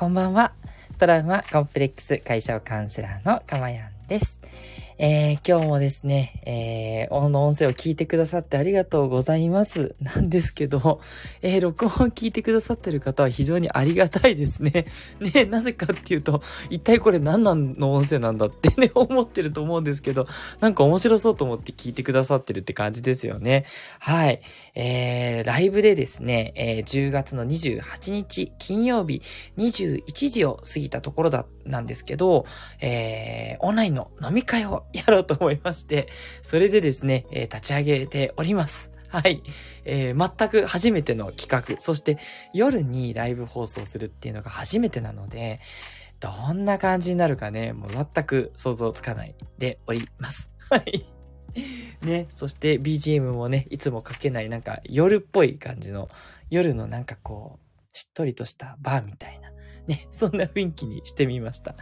こんばんは。トラウマコンプレックス解消カウンセラーのかまやんです。えー、今日もですね、えー、この音声を聞いてくださってありがとうございます。なんですけど、えー、録音を聞いてくださってる方は非常にありがたいですね。ね、なぜかっていうと、一体これ何の音声なんだってね、思ってると思うんですけど、なんか面白そうと思って聞いてくださってるって感じですよね。はい。えー、ライブでですね、えー、10月の28日金曜日21時を過ぎたところだった、なんですけど、えー、オンラインの飲み会をやろうと思いまして、それでですね、えー、立ち上げております。はい。えー、全く初めての企画。そして夜にライブ放送するっていうのが初めてなので、どんな感じになるかね、もう全く想像つかないでおります。はい。ね、そして BGM もね、いつもかけないなんか夜っぽい感じの、夜のなんかこう、しっとりとしたバーみたいな、ね、そんな雰囲気にしてみました。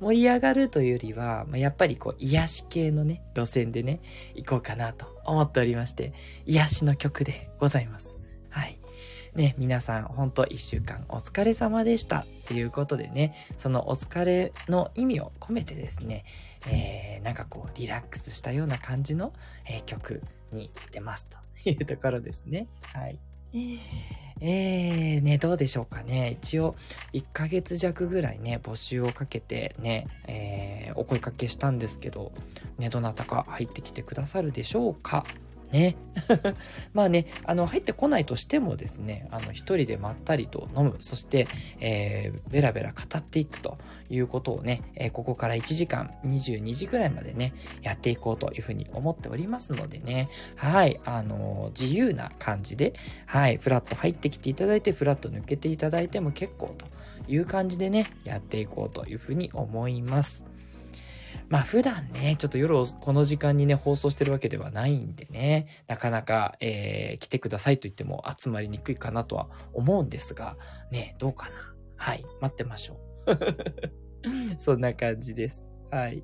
盛り上がるというよりは、まあ、やっぱりこう、癒し系のね、路線でね、行こうかなと思っておりまして、癒しの曲でございます。はい。ね、皆さん、ほんと一週間お疲れ様でしたっていうことでね、そのお疲れの意味を込めてですね、えー、なんかこう、リラックスしたような感じの、えー、曲にしてますというところですね。はい。えー、ね、どうでしょうかね。一応、1ヶ月弱ぐらいね、募集をかけてね、えー、お声かけしたんですけど、ね、どなたか入ってきてくださるでしょうかね。まあね、あの、入ってこないとしてもですね、あの、一人でまったりと飲む、そして、えー、ベラベラ語っていくということをね、えー、ここから1時間、22時ぐらいまでね、やっていこうというふうに思っておりますのでね、はい、あのー、自由な感じで、はい、フラット入ってきていただいて、フラット抜けていただいても結構という感じでね、やっていこうというふうに思います。まあ普段ね、ちょっと夜この時間にね、放送してるわけではないんでね、なかなか、えー、来てくださいと言っても集まりにくいかなとは思うんですが、ね、どうかな？はい、待ってましょう。そんな感じです。はい。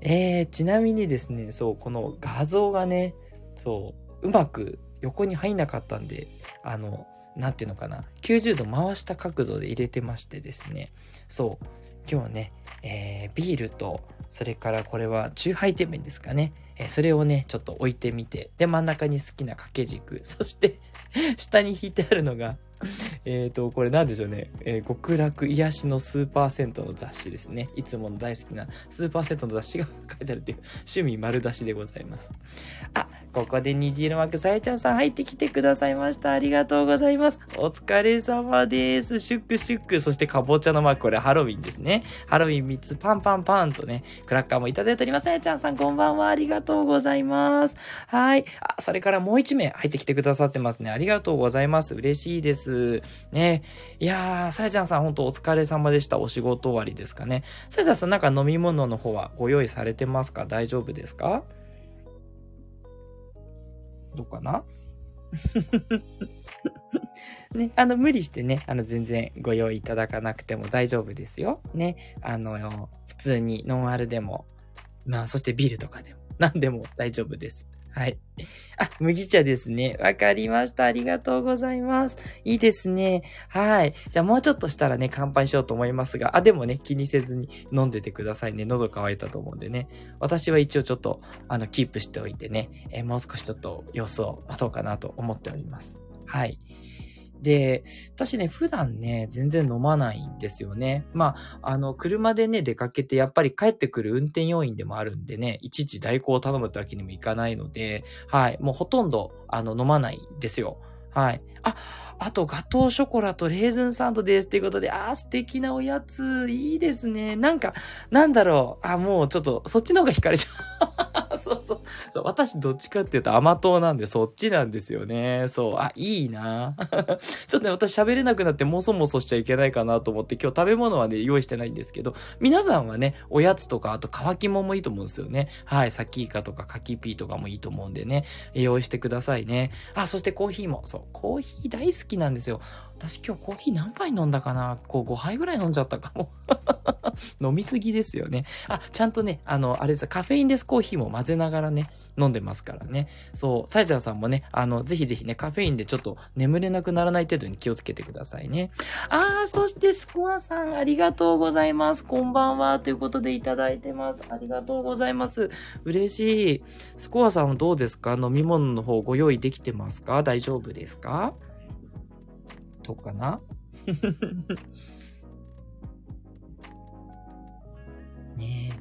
えー、ちなみにですね、そう、この画像がね、そう、うまく横に入んなかったんで、あの、なんていうのかな、90度回した角度で入れてましてですね、そう、今日ね、えー、ビールと、それからこれはチューハイテ麺ですかね。えー、それをね、ちょっと置いてみて、で、真ん中に好きな掛け軸、そして 下に引いてあるのが えっと、これなんでしょうね。えー、極楽癒しのスーパーセントの雑誌ですね。いつもの大好きなスーパーセントの雑誌が書いてあるっていう趣味丸出しでございます。あ、ここで虹色枠さやちゃんさん入ってきてくださいました。ありがとうございます。お疲れ様です。シュックシュック。そしてかぼちゃのマーク、これハロウィンですね。ハロウィン3つパンパンパンとね、クラッカーもいただいております。さやちゃんさんこんばんは。ありがとうございます。はい。あ、それからもう1名入ってきてくださってますね。ありがとうございます。嬉しいです。ね。いやー、さやちゃんさん本当お疲れ様でした。お仕事終わりですかね。さやちゃんさんなんか飲み物の方はご用意されてますか？大丈夫ですか？どうかな？ね、あの、無理してね、あの、全然ご用意いただかなくても大丈夫ですよ。ね、あの、普通にノンアルでも、まあ、そしてビールとかでも、何でも大丈夫です。はい。あ、麦茶ですね。わかりました。ありがとうございます。いいですね。はい。じゃあもうちょっとしたらね、乾杯しようと思いますが、あ、でもね、気にせずに飲んでてくださいね。喉乾いたと思うんでね。私は一応ちょっと、あの、キープしておいてね、えー、もう少しちょっと様子を待とうかなと思っております。はい。で、私ね、普段ね、全然飲まないんですよね。まあ、あの、車でね、出かけて、やっぱり帰ってくる運転要員でもあるんでね、いちいち代行を頼むってわけにもいかないので、はい、もうほとんど、あの、飲まないんですよ。はい。あ、あと、ガトーショコラとレーズンサンドです。ということで、あー、素敵なおやつ、いいですね。なんか、なんだろう。あ、もうちょっと、そっちの方が惹かれちゃう。そうそう。そう、私どっちかっていうと甘党なんで、そっちなんですよね。そう、あ、いいな ちょっとね、私喋れなくなってもそもそしちゃいけないかなと思って、今日食べ物はね、用意してないんですけど、皆さんはね、おやつとか、あと乾き物もいいと思うんですよね。はい、サキイカとかカキピーとかもいいと思うんでね、用意してくださいね。あ、そしてコーヒーも、そう、コーヒー大好きなんですよ。私今日コーヒー何杯飲んだかな？こう5杯ぐらい飲んじゃったかも。飲みすぎですよね。あ、ちゃんとね、あの、あれですカフェインレスコーヒーも混ぜながらね、飲んでますからね。そう、サイジャーさんもね、あの、ぜひぜひね、カフェインでちょっと眠れなくならない程度に気をつけてくださいね。あー、そしてスコアさん、ありがとうございます。こんばんは。ということでいただいてます。ありがとうございます。嬉しい。スコアさんはどうですか？飲み物の方ご用意できてますか？大丈夫ですか？どうかな？ね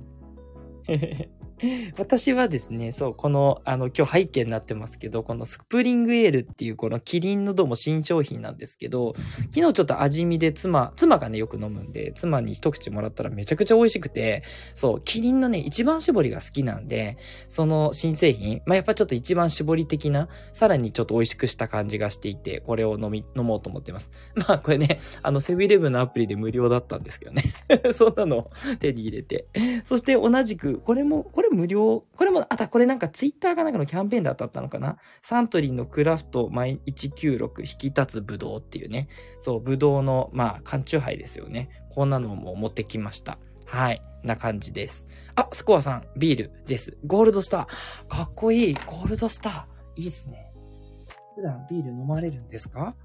え。私はですね、そう、この、あの、今日背景になってますけど、このスプリングエールっていうこのキリンのどうも新商品なんですけど、昨日ちょっと味見で妻、妻がね、よく飲むんで、妻に一口もらったらめちゃくちゃ美味しくて、そう、キリンのね、一番搾りが好きなんで、その新製品、まあ、やっぱちょっと一番搾り的な、さらにちょっと美味しくした感じがしていて、これを飲み、飲もうと思ってます。まあ、これね、あの、セブンイレブンのアプリで無料だったんですけどね。そんなの手に入れて。そして同じく、これも、これれ無料これも、あた、これなんかツイッターかなんかのキャンペーンで当たったのかな？サントリーのクラフト毎196引き立つブドウっていうね。そう、ブドウの、まあ、缶チューハイですよね。こんなのも持ってきました。はい。な感じです。あ、スコアさん、ビールです。ゴールドスター。かっこいい。ゴールドスター。いいっすね。普段ビール飲まれるんですか？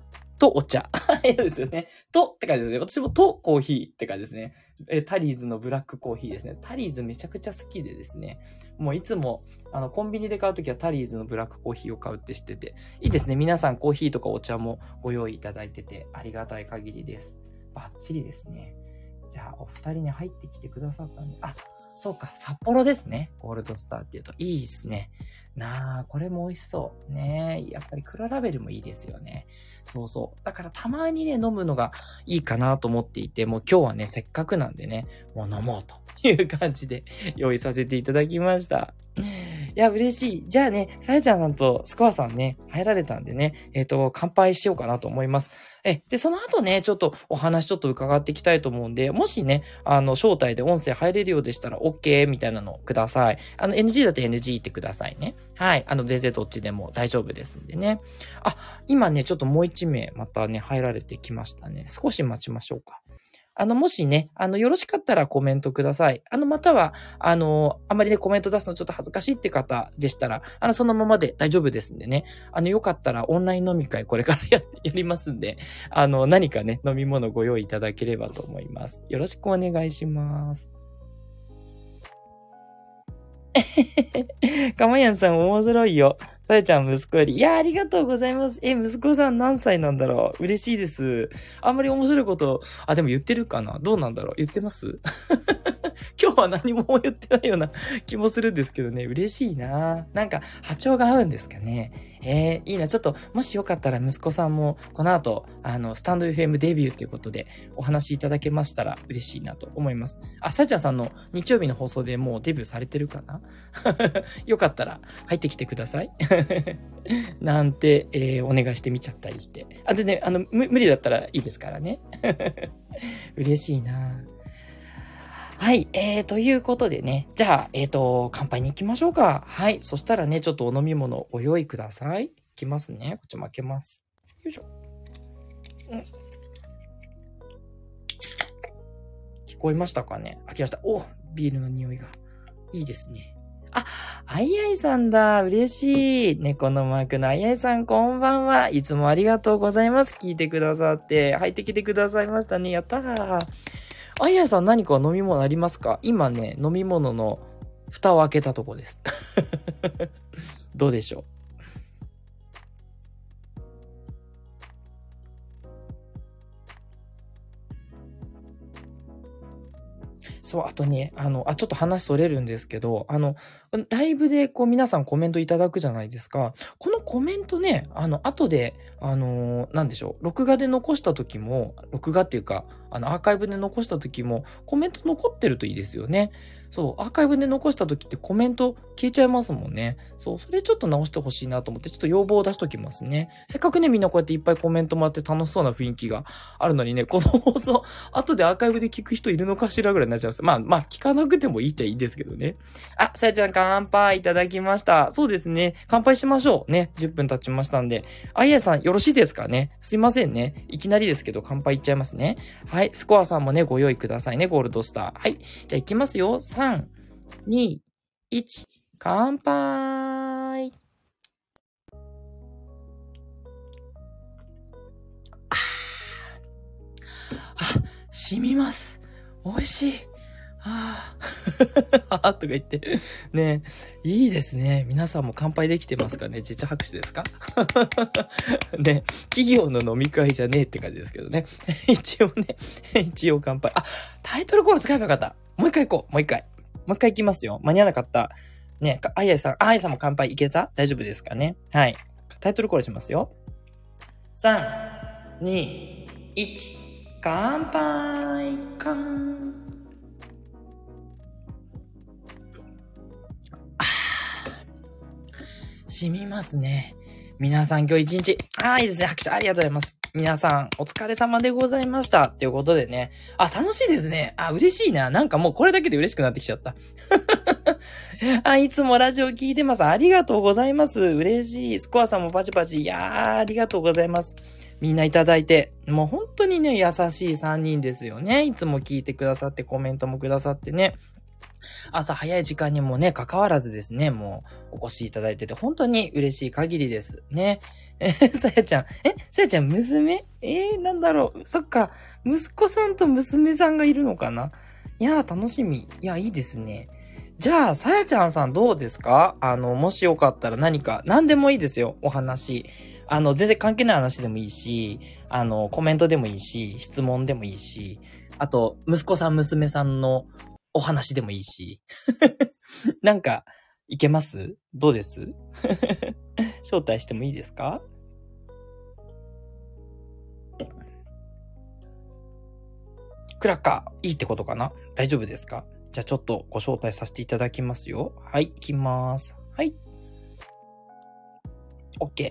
とお茶。いいですよね。とって感じですね。私もとコーヒーって感じですね。えタリーズのブラックコーヒーですね。タリーズめちゃくちゃ好きでですね。もういつも、あの、コンビニで買うときはタリーズのブラックコーヒーを買うって知ってて。いいですね。皆さんコーヒーとかお茶もご用意いただいてて、ありがたい限りです。バッチリですね。じゃあ、お二人に入ってきてくださったんで、あ、そうか、札幌ですね。ゴールドスターって言うと。いいっすね。なあ、これも美味しそう。ねやっぱり黒ラベルもいいですよね。そうそう。だからたまにね、飲むのがいいかなと思っていて、もう今日はね、せっかくなんでね、もう飲もうという感じで用意させていただきました。いや、嬉しい。じゃあね、さやちゃんさんとスコアさんね、入られたんでね、えっ、ー、と、乾杯しようかなと思います。え、で、その後ね、ちょっとお話ちょっと伺っていきたいと思うんで、もしね、あの、招待で音声入れるようでしたら OK みたいなのください。あの、NG だって NG ってくださいね。はい。あの、全然どっちでも大丈夫ですんでね。あ、今ね、ちょっともう一名またね、入られてきましたね。少し待ちましょうか。あの、もしね、あの、よろしかったらコメントください。あの、または、あの、あまりね、コメント出すのちょっと恥ずかしいって方でしたら、あの、そのままで大丈夫ですんでね。あの、よかったらオンライン飲み会これから や、やりますんで、あの、何かね、飲み物ご用意いただければと思います。よろしくお願いします。かまやんさん面白いよ。さやちゃん息子より。いや、ありがとうございます。え、息子さん何歳なんだろう？嬉しいです。あんまり面白いこと、あ、でも言ってるかな？どうなんだろう？言ってます？今日は何も言ってないような気もするんですけどね、嬉しいななんか波長が合うんですかね。えー、いいな。ちょっと、もしよかったら息子さんも、この後、あの、スタンド FM デビューということで、お話いただけましたら嬉しいなと思います。あ、さちゃんさんの日曜日の放送でもうデビューされてるかな？よかったら入ってきてください。なんて、えー、お願いしてみちゃったりして。あ、全然、あの、無理だったらいいですからね。嬉しいなはい。えー、ということでね。じゃあ、えっ、ー、と、乾杯に行きましょうか。はい。そしたらね、ちょっとお飲み物ご用意ください。いきますね。こっちも開けます。よいしょ。うん。聞こえましたかね？開きました。おビールの匂いが。いいですね。あ、あいあいさんだ。嬉しい。猫のマークのあいあいさん、こんばんは。いつもありがとうございます。聞いてくださって。入ってきてくださいましたね。やったー。あやさん何か飲み物ありますか？今ね、飲み物の蓋を開けたとこです。どうでしょう？そう、あとね、あの、あ、ちょっと話それるんですけど、あの、ライブでこう皆さんコメントいただくじゃないですか。このコメントね、あの、後で、あのー、なんでしょう、録画で残した時も、録画っていうか、あの、アーカイブで残した時も、コメント残ってるといいですよね。そう、アーカイブで残した時ってコメント消えちゃいますもんね。そう、それちょっと直してほしいなと思って、ちょっと要望を出しときますね。せっかくね、みんなこうやっていっぱいコメントもらって楽しそうな雰囲気があるのにね、この放送、後でアーカイブで聞く人いるのかしらぐらいになっちゃいます。まあ、まあ、聞かなくてもいいっちゃいいんですけどね。あ、さやちゃん乾杯いただきました。そうですね。乾杯しましょう。ね。10分経ちましたんで。あいやさん、よろしいですかねすいませんね。いきなりですけど、乾杯いっちゃいますね。はい。スコアさんもね、ご用意くださいね。ゴールドスター。はい。じゃあ、いきますよ。3、3、2、1、乾杯ああ、染みます。美味しい。ああ、あ とか言って。ねいいですね。皆さんも乾杯できてますかね？自社拍手ですか？ね企業の飲み会じゃねえって感じですけどね。一応ね、一応乾杯。あ、タイトルコール使えばよかった。もう一回行こう。もう一回。もう一回行きますよ。間に合わなかった。ね、あいあいさん、あいさんも乾杯いけた？大丈夫ですかね？はい。タイトルコールしますよ。3、2、1、乾杯乾あ染みますね。皆さん今日一日、ああ、いいですね。拍手ありがとうございます。皆さん、お疲れ様でございました。っていうことでね。あ、楽しいですね。あ、嬉しいな。なんかもうこれだけで嬉しくなってきちゃった。あ、いつもラジオ聞いてます。ありがとうございます。嬉しい。スコアさんもパチパチ。いやー、ありがとうございます。みんないただいて。もう本当にね、優しい3人ですよね。いつも聞いてくださって、コメントもくださってね。朝早い時間にもね、関わらずですね、もうお越しいただいてて、本当に嬉しい限りです。ね。え、さやちゃん、え、さやちゃん、娘？えー、なんだろう。そっか。息子さんと娘さんがいるのかな？いやー、楽しみ。いや、いいですね。じゃあ、さやちゃんさんどうですか？あの、もしよかったら何か、何でもいいですよ、お話。あの、全然関係ない話でもいいし、あの、コメントでもいいし、質問でもいいし、あと、息子さん、娘さんのお話でもいいし。なんか、いけます？どうです？招待してもいいですか？クラッカー、いいってことかな？大丈夫ですか？じゃあちょっとご招待させていただきますよ。はい、行きます。はい。OK。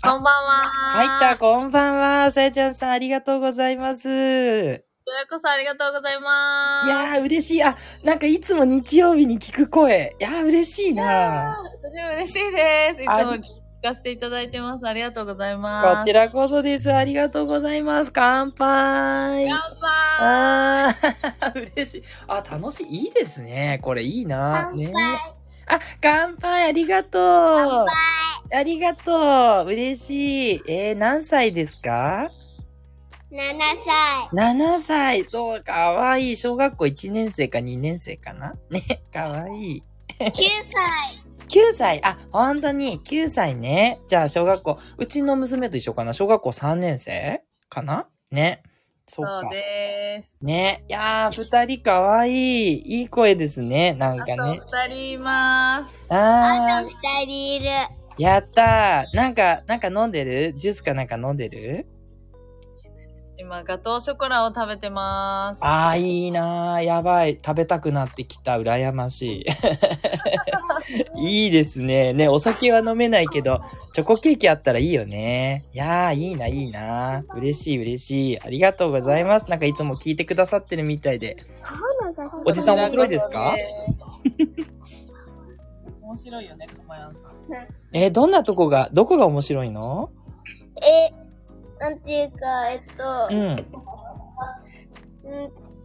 こんばんは。入った、こんばんは。さやちゃんさん、ありがとうございます。いこちらこそありがとうございます。やー、嬉しい。あ、なんかいつも日曜日に聞く声。いやー、嬉しいな私も嬉しいです。いつあも聞かせていただいてます。ありがとうございます。こちらこそです。ありがとうございます。乾杯。乾杯あー、嬉しい。あ、楽しい。いいですね。これいいな。ね。あ、乾杯。ありがとう。ありがとう。嬉しい。えー、何歳ですか？7歳。?7 歳。そう、かわいい。小学校1年生か2年生かな？ね、かわいい。9歳。9歳。あ、本当に、9歳ね。じゃあ、小学校、うちの娘と一緒かな？小学校3年生かな？ね。そうかそう。です。ね。いやー、二人かわいい。いい声ですね。なんあとかね。二人います。ああと2人いる。ー、やったー。なんか、なんか飲んでる？ジュースかなんか飲んでる？今、ガトーショコラを食べてます。あー、いいなー。やばい。食べたくなってきた。羨ましい。いいですね。ね、お酒は飲めないけど、チョコケーキあったらいいよね。いやー、いいな、いいな。嬉しい、嬉しい。ありがとうございます。なんかいつも聞いてくださってるみたいで。おじさん面白いですか？面白いよね、かまやんさん。えーどんなとこが、どこが面白いの？え、なんていうか、えっと、うん。うん、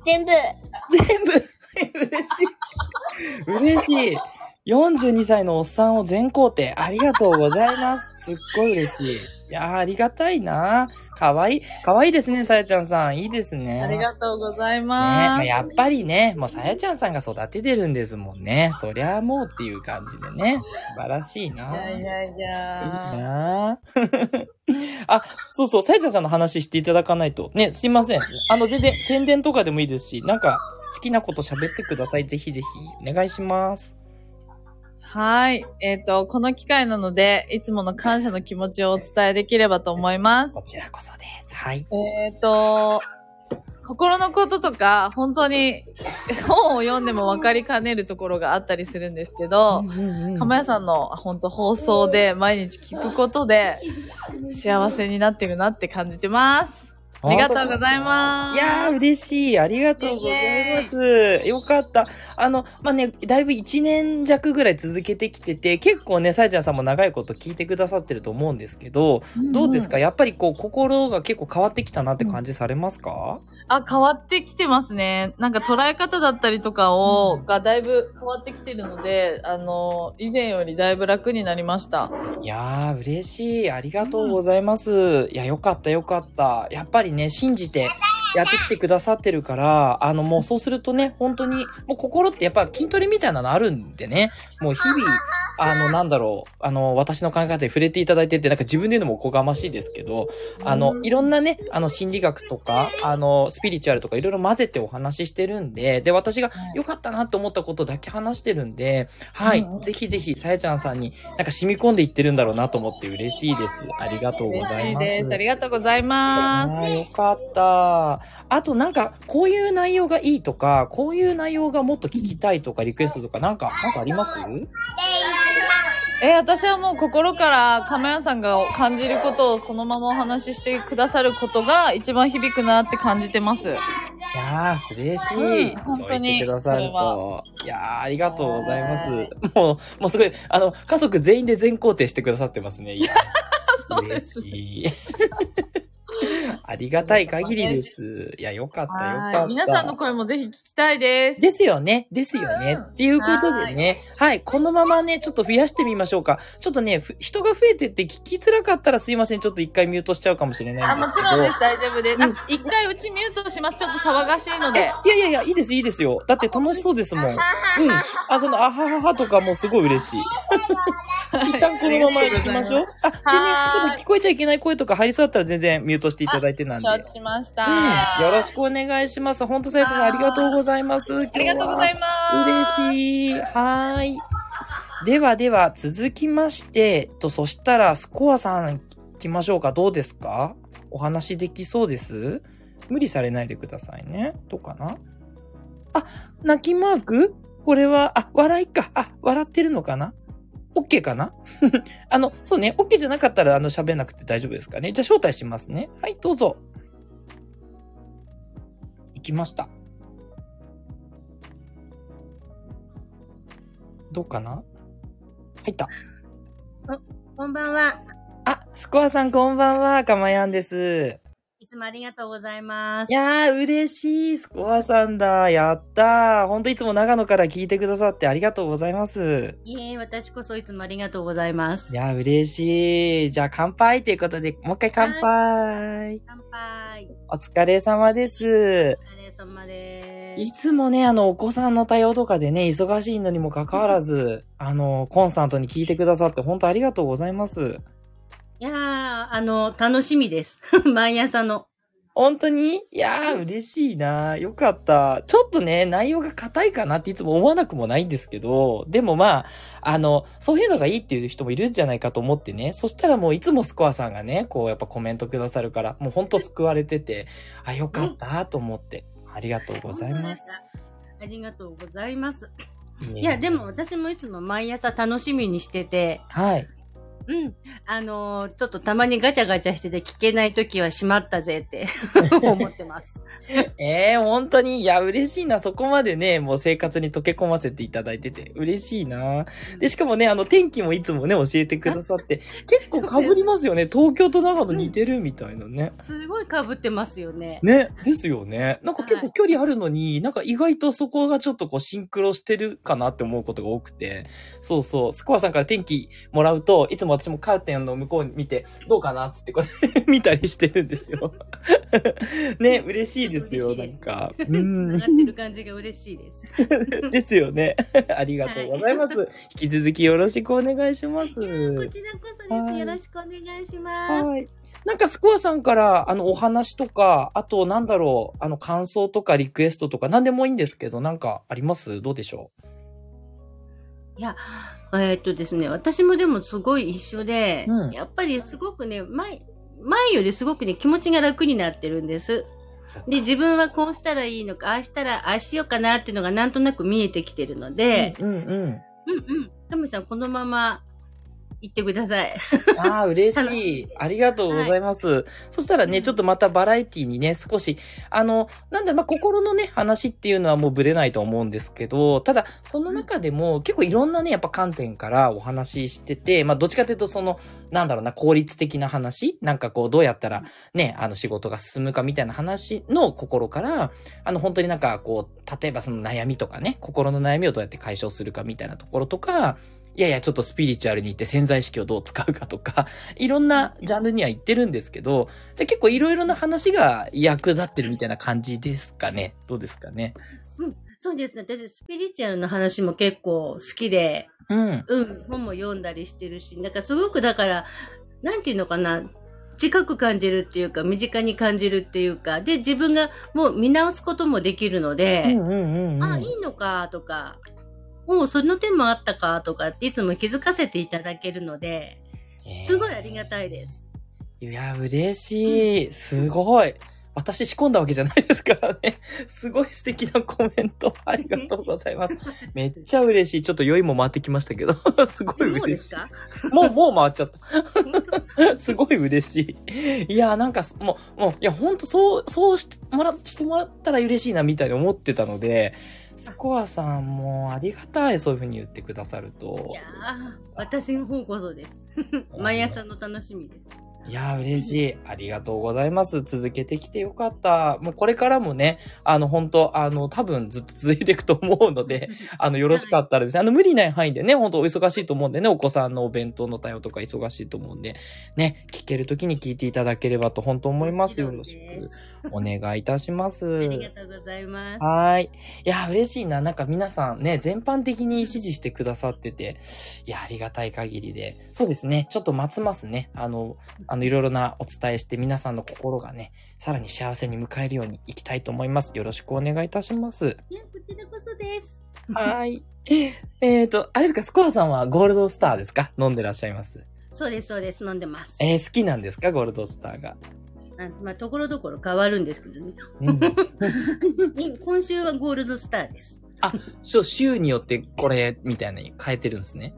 全部。全部嬉しい。嬉しい。42歳のおっさんを全肯定。ありがとうございます。すっごい嬉しい。いありがたいなかわいい。かわいいですね、さやちゃんさん。いいですね。ありがとうございねます。まあ、やっぱりね、もうさやちゃんさんが育ててるんですもんね。そりゃもうっていう感じでね。素晴らしいな。いやいやいいいや。な あ、そうそう、さやちゃんさんの話していただかないと。ね、すいません。あの、全然宣伝とかでもいいですし、なんか好きなこと喋ってください。ぜひぜひ、お願いします。はい。えっ、と、この機会なので、いつもの感謝の気持ちをお伝えできればと思います。こちらこそです。はい。えっ、と、心のこととか、本当に本を読んでも分かりかねるところがあったりするんですけど、かまやさんの本当放送で毎日聞くことで 幸せになってるなって感じてます。ありがとうございます。いやー、嬉しい。ありがとうございます。よかった。あの、まあ、ね、だいぶ1年弱ぐらい続けてきてて、結構ね、さえちゃんさんも長いこと聞いてくださってると思うんですけど、どうですか？やっぱりこう、心が結構変わってきたなって感じされますか、あ、変わってきてますね。なんか捉え方だったりとかを、うんがだいぶ変わってきてるので、あの、以前よりだいぶ楽になりました。いやー、嬉しい。ありがとうございます。いや、よかった、よかった。やっぱりね、信じてやってきてくださってるから、あの、もうそうするとね、本当に、もう心ってやっぱ筋トレみたいなのあるんでね、もう日々、あの、なんだろう、あの、私の考え方に触れていただいてて、なんか自分で言うのもおこがましいですけど、あの、いろんなね、あの、心理学とか、あの、スピリチュアルとかいろいろ混ぜてお話ししてるんで、で、私が良かったなと思ったことだけ話してるんで、はい、ぜひぜひ、さやちゃんさんになんか染み込んでいってるんだろうなと思って嬉しいです。ありがとうご嬉ざいます。しいです。ありがとうございます。あーよかった。あとなんか、こういう内容がいいとか、こういう内容がもっと聞きたいとか、リクエストとか、なんか、なんかあります？えー私はもう心から亀屋さんが感じることをそのままお話ししてくださることが一番響くなって感じてます。いやー、嬉しい。うん本当にてくださると。いやー、ありがとうございます。もう、もうすごい、あの、家族全員で全肯定してくださってますね。いや、嬉しい。ありがたい限りです。いや、よかった、よかった。はい。皆さんの声もぜひ聞きたいです。ですよね。ですよね。うんっていうことでね。はい。このままね、ちょっと増やしてみましょうか。ちょっとね、ふ人が増えてって聞きづらかったらすいません。ちょっと一回ミュートしちゃうかもしれないあ、んですけど。もちろんです。大丈夫です。うんあ、一回うちミュートします。ちょっと騒がしいので。いやいやいや、いいです、いいですよ。だって楽しそうですもん。うん。あ、その、あはははとかもすごい嬉しい。一旦このまま行きましょう。あ、でね、ちょっと聞こえちゃいけない声とか入りそうだったら全然ミュートしていただいてなんで。承知しました。うん。よろしくお願いします。本当さやさんありがとうございます。ありがとうございます。嬉しい。はーい。ではでは、続きまして、と、そしたら、スコアさん、行きましょうか。どうですか？お話できそうです？無理されないでくださいね。どうかな？あ、泣きマーク？これは、あ、笑いか。あ、笑ってるのかな？?OK かな？あの、そうね。OK じゃなかったら、あの、喋んなくて大丈夫ですかね。じゃあ、招待しますね。はい、どうぞ。行きました。どうかな？入った。こんばんは。あ、スコアさんこんばんは。かまやんです。いつもありがとうございます。いやー、嬉しい。スコアさんだ。やったー。ほんといつも長野から聞いてくださってありがとうございます。いえ、私こそいつもありがとうございますい。やー、嬉しい。じゃあ乾杯ということで、もう一回乾杯。乾杯。お疲れ様ですお。疲れ様です。いつもね、あの、お子さんの対応とかでね、忙しいのにもかかわらず、あの、コンスタントに聞いてくださって、本当ありがとうございます。いやー、あの、楽しみです。毎朝の。本当に？いやー、嬉しいなよかった。ちょっとね、内容が硬いかなっていつも思わなくもないんですけど、でもまあ、あの、そういうのがいいっていう人もいるんじゃないかと思ってね。そしたらもういつもスコアさんがね、こうやっぱコメントくださるから、もうほんと救われてて、あ、よかったと思って。ありがとうございます。ありがとうございます。いいや、でも私もいつも毎朝楽しみにしてて、はい。うん。あのーちょっとたまにガチャガチャしてて聞けないときはしまったぜって 思ってます。ええー、本当に、いや、嬉しいな。そこまでね、もう生活に溶け込ませていただいてて、嬉しいな。で、しかもね、あの、天気もいつもね、教えてくださって、結構被りますよね。東京と長野似てるみたいなね。すごい被ってますよね。ね、ですよね。なんか結構距離あるのに、なんか意外とそこがちょっとこうシンクロしてるかなって思うことが多くて、そうそう、スコアさんから天気もらうと、いつも私もカーテンの向こうに見て、どうかなっつってこう 見たりしてるんですよ。ね、嬉しいですよ、なんか。う繋んが。ってる感じが嬉しいです。ですよね。ありがとうございます。引き続きよろしくお願いします。こちらこそはいです。よろしくお願いします。はい。なんかスコアさんから、あの、お話とか、あと、なんだろう、あの、感想とかリクエストとか、なんでもいいんですけど、なんかあります？どうでしょいや、えーっとですね、私もでもすごい一緒で、うんやっぱりすごくね、前、前よりすごくね、気持ちが楽になってるんです。で、自分はこうしたらいいのか、ああしたら、ああしようかなっていうのがなんとなく見えてきてるので、うんうん。うんうん。タムさん、このまま行ってください。ああ、嬉しい。ありがとうございます。そしたらね、ちょっとまたバラエティにね、少し、あの、なんだまあ、心のね、話っていうのはもうぶれないと思うんですけど、ただ、その中でも結構いろんなね、やっぱ観点からお話ししてて、まあ、どっちかというとその、なんだろうな、効率的な話なんかこう、どうやったらね、あの仕事が進むかみたいな話の心から、あの、本当になんかこう、例えばその悩みとかね、心の悩みをどうやって解消するかみたいなところとか、いやいや、ちょっとスピリチュアルに行って潜在意識をどう使うかとか、いろんなジャンルには行ってるんですけど、じゃあ結構いろいろな話が役立ってるみたいな感じですかね。どうですかね。そうですね。私、スピリチュアルの話も結構好きで、うん。うん、本も読んだりしてるし、なんかすごくだから、なんていうのかな、近く感じるっていうか、身近に感じるっていうか、で、自分がもう見直すこともできるので、うんうんうんうん。あ、いいのかとか、もうその手もあったかとかっていつも気づかせていただけるので、えーすごいありがたいです。いや、嬉しい。すごい。私仕込んだわけじゃないですからね。すごい素敵なコメント。ありがとうございます。めっちゃ嬉しい。ちょっと酔いも回ってきましたけど。すごいもうで嬉しい。すか？もう、もう回っちゃった。すごい嬉しい。いや、なんか、もう、もう、いや、ほんと、そう、そうしてもら、してもらったら嬉しいな、みたいに思ってたので、スコアさんもありがたい、そういうふうに言ってくださるとい。やー、私の方こそです。毎朝の楽しみです。いやー、嬉しい。ありがとうございます。続けてきてよかった。もうこれからもね、あの、本当あの、多分ずっと続いていくと思うので、あの、よろしかったらですね、あの、無理ない範囲でね、本当お忙しいと思うんでね、お子さんのお弁当の対応とか忙しいと思うんで、ね、聞けるときに聞いていただければと本当思います。よろしくお願いいたします。ありがとうございます。はーい。いや、嬉しいな。なんか皆さんね、全般的に支持してくださってて、いや、ありがたい限りで。そうですね。ちょっとますますね、あの、あの、いろいろなお伝えして皆さんの心がね、さらに幸せに迎えるようにいきたいと思います。よろしくお願いいたします。いや、こちらこそです。はーい。えっと、あれですか、スコアさんはゴールドスターですか？飲んでらっしゃいます。そうです、そうです。飲んでます。えー、好きなんですか？ゴールドスターが。あまあ、ところどころ変わるんですけどね。うん。い今週はゴールドスターです。そう週によってこれ、みたいなのに変えてるんですね。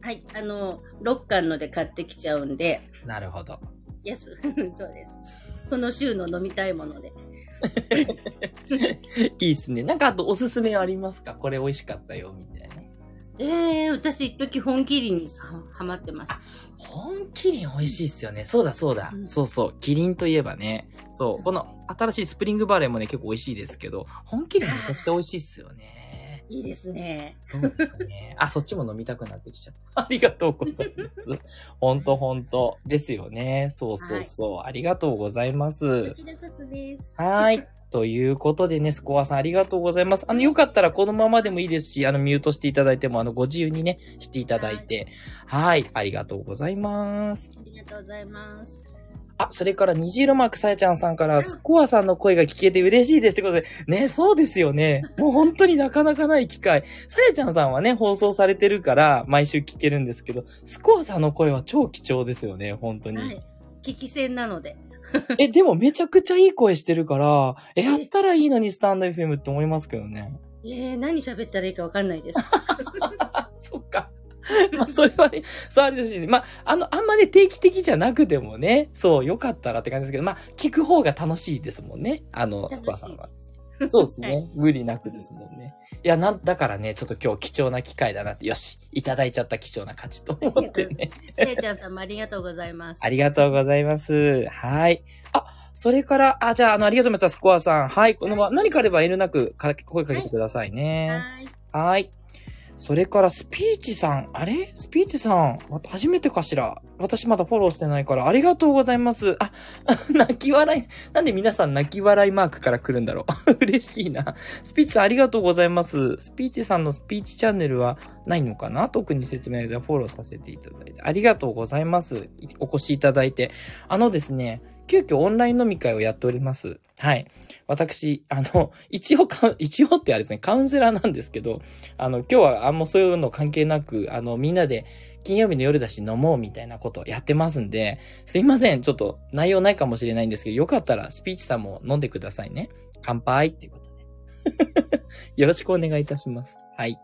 はい。あの、6巻ので買ってきちゃうんで、なるほど。安。そうです。その週の飲みたいもので。いいっすね。なんかあとおすすめありますか？これ美味しかったよ、みたいな。ええー、私、一時本麒麟にさハマってます。本麒麟美味しいっすよね。そうだそうだ。うんそうそう。麒麟といえばね。そう。この新しいスプリングバレーもね、結構美味しいですけど、本麒麟めちゃくちゃ美味しいっすよね。いいですね。そうですね。あ、そっちも飲みたくなってきちゃった。ありがとうございます。ほんとほんと。ですよね。そうそうそう。ありがとうございますこ。ちらこそです。はーい。ということでね、スコアさんありがとうございます。あの、よかったらこのままでもいいですし、あの、ミュートしていただいても、あの、ご自由にね、していただいて。はい。ありがとうございます。ありがとうございます。あ、それから虹色マークさやちゃんさんから、スコアさんの声が聞けて嬉しいですってことで、ね、そうですよね。もう本当になかなかない機会。さやちゃんさんはね、放送されてるから、毎週聞けるんですけど、スコアさんの声は超貴重ですよね、本当に。はい。聞き戦なので。え、でもめちゃくちゃいい声してるから、え、やったらいいのにスタンド FM って思いますけどね。えー、何喋ったらいいかわかんないです。そっか。まあ、それはね、そうあれですしね。まあ、あの、あんまね、定期的じゃなくてもね、そう、よかったらって感じですけど、まあ、聞く方が楽しいですもんね。あの、スコアさんは。そうですね。無理なくですもんね。いや、なん、だからね、ちょっと今日貴重な機会だなって、よし、いただいちゃった貴重な価値と思ってね。せいちゃんさんもありがとうございます。ありがとうございます。はい。あ、それから、あ、じゃあ、あの、ありがとうございます、スコアさん。はい。このまま、何かあれば遠慮なくか声かけてくださいね。はい。はい。それから、スピーチさん。あれ？スピーチさん。初めてかしら？私まだフォローしてないから、ありがとうございます。あ、泣き笑い。なんで皆さん泣き笑いマークから来るんだろう？嬉しいな。スピーチさんありがとうございます。スピーチさんのスピーチチャンネルはないのかな？特に説明ではフォローさせていただいて。ありがとうございます。お越しいただいて。あのですね、急遽オンライン飲み会をやっております。はい。私、あの、一応カウン、一応ってあれですね、カウンセラーなんですけど、あの、今日はあんまそういうの関係なく、あの、みんなで金曜日の夜だし飲もうみたいなことやってますんで、すいません。ちょっと内容ないかもしれないんですけど、よかったらスピーチさんも飲んでくださいね。乾杯っていうことで。よろしくお願いいたします。はい。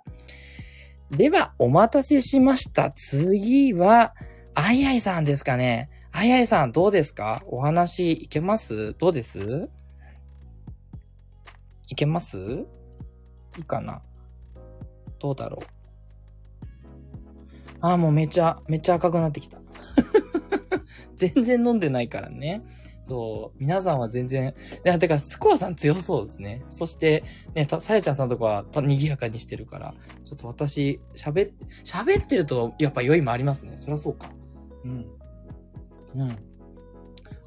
では、お待たせしました。次は、あいあいさんですかね。あいあいさん、どうですか？お話いけます？どうです？いけます？いいかな？どうだろう？ああ、もうめちゃ、めちゃ赤くなってきた。全然飲んでないからね。そう。皆さんは全然、いや、てか、スコアさん強そうですね。そして、ね、さやちゃんさんとかは賑やかにしてるから、ちょっと私、喋っ、喋ってると、やっぱ酔いもありますね。そりゃそうか。うん。うん。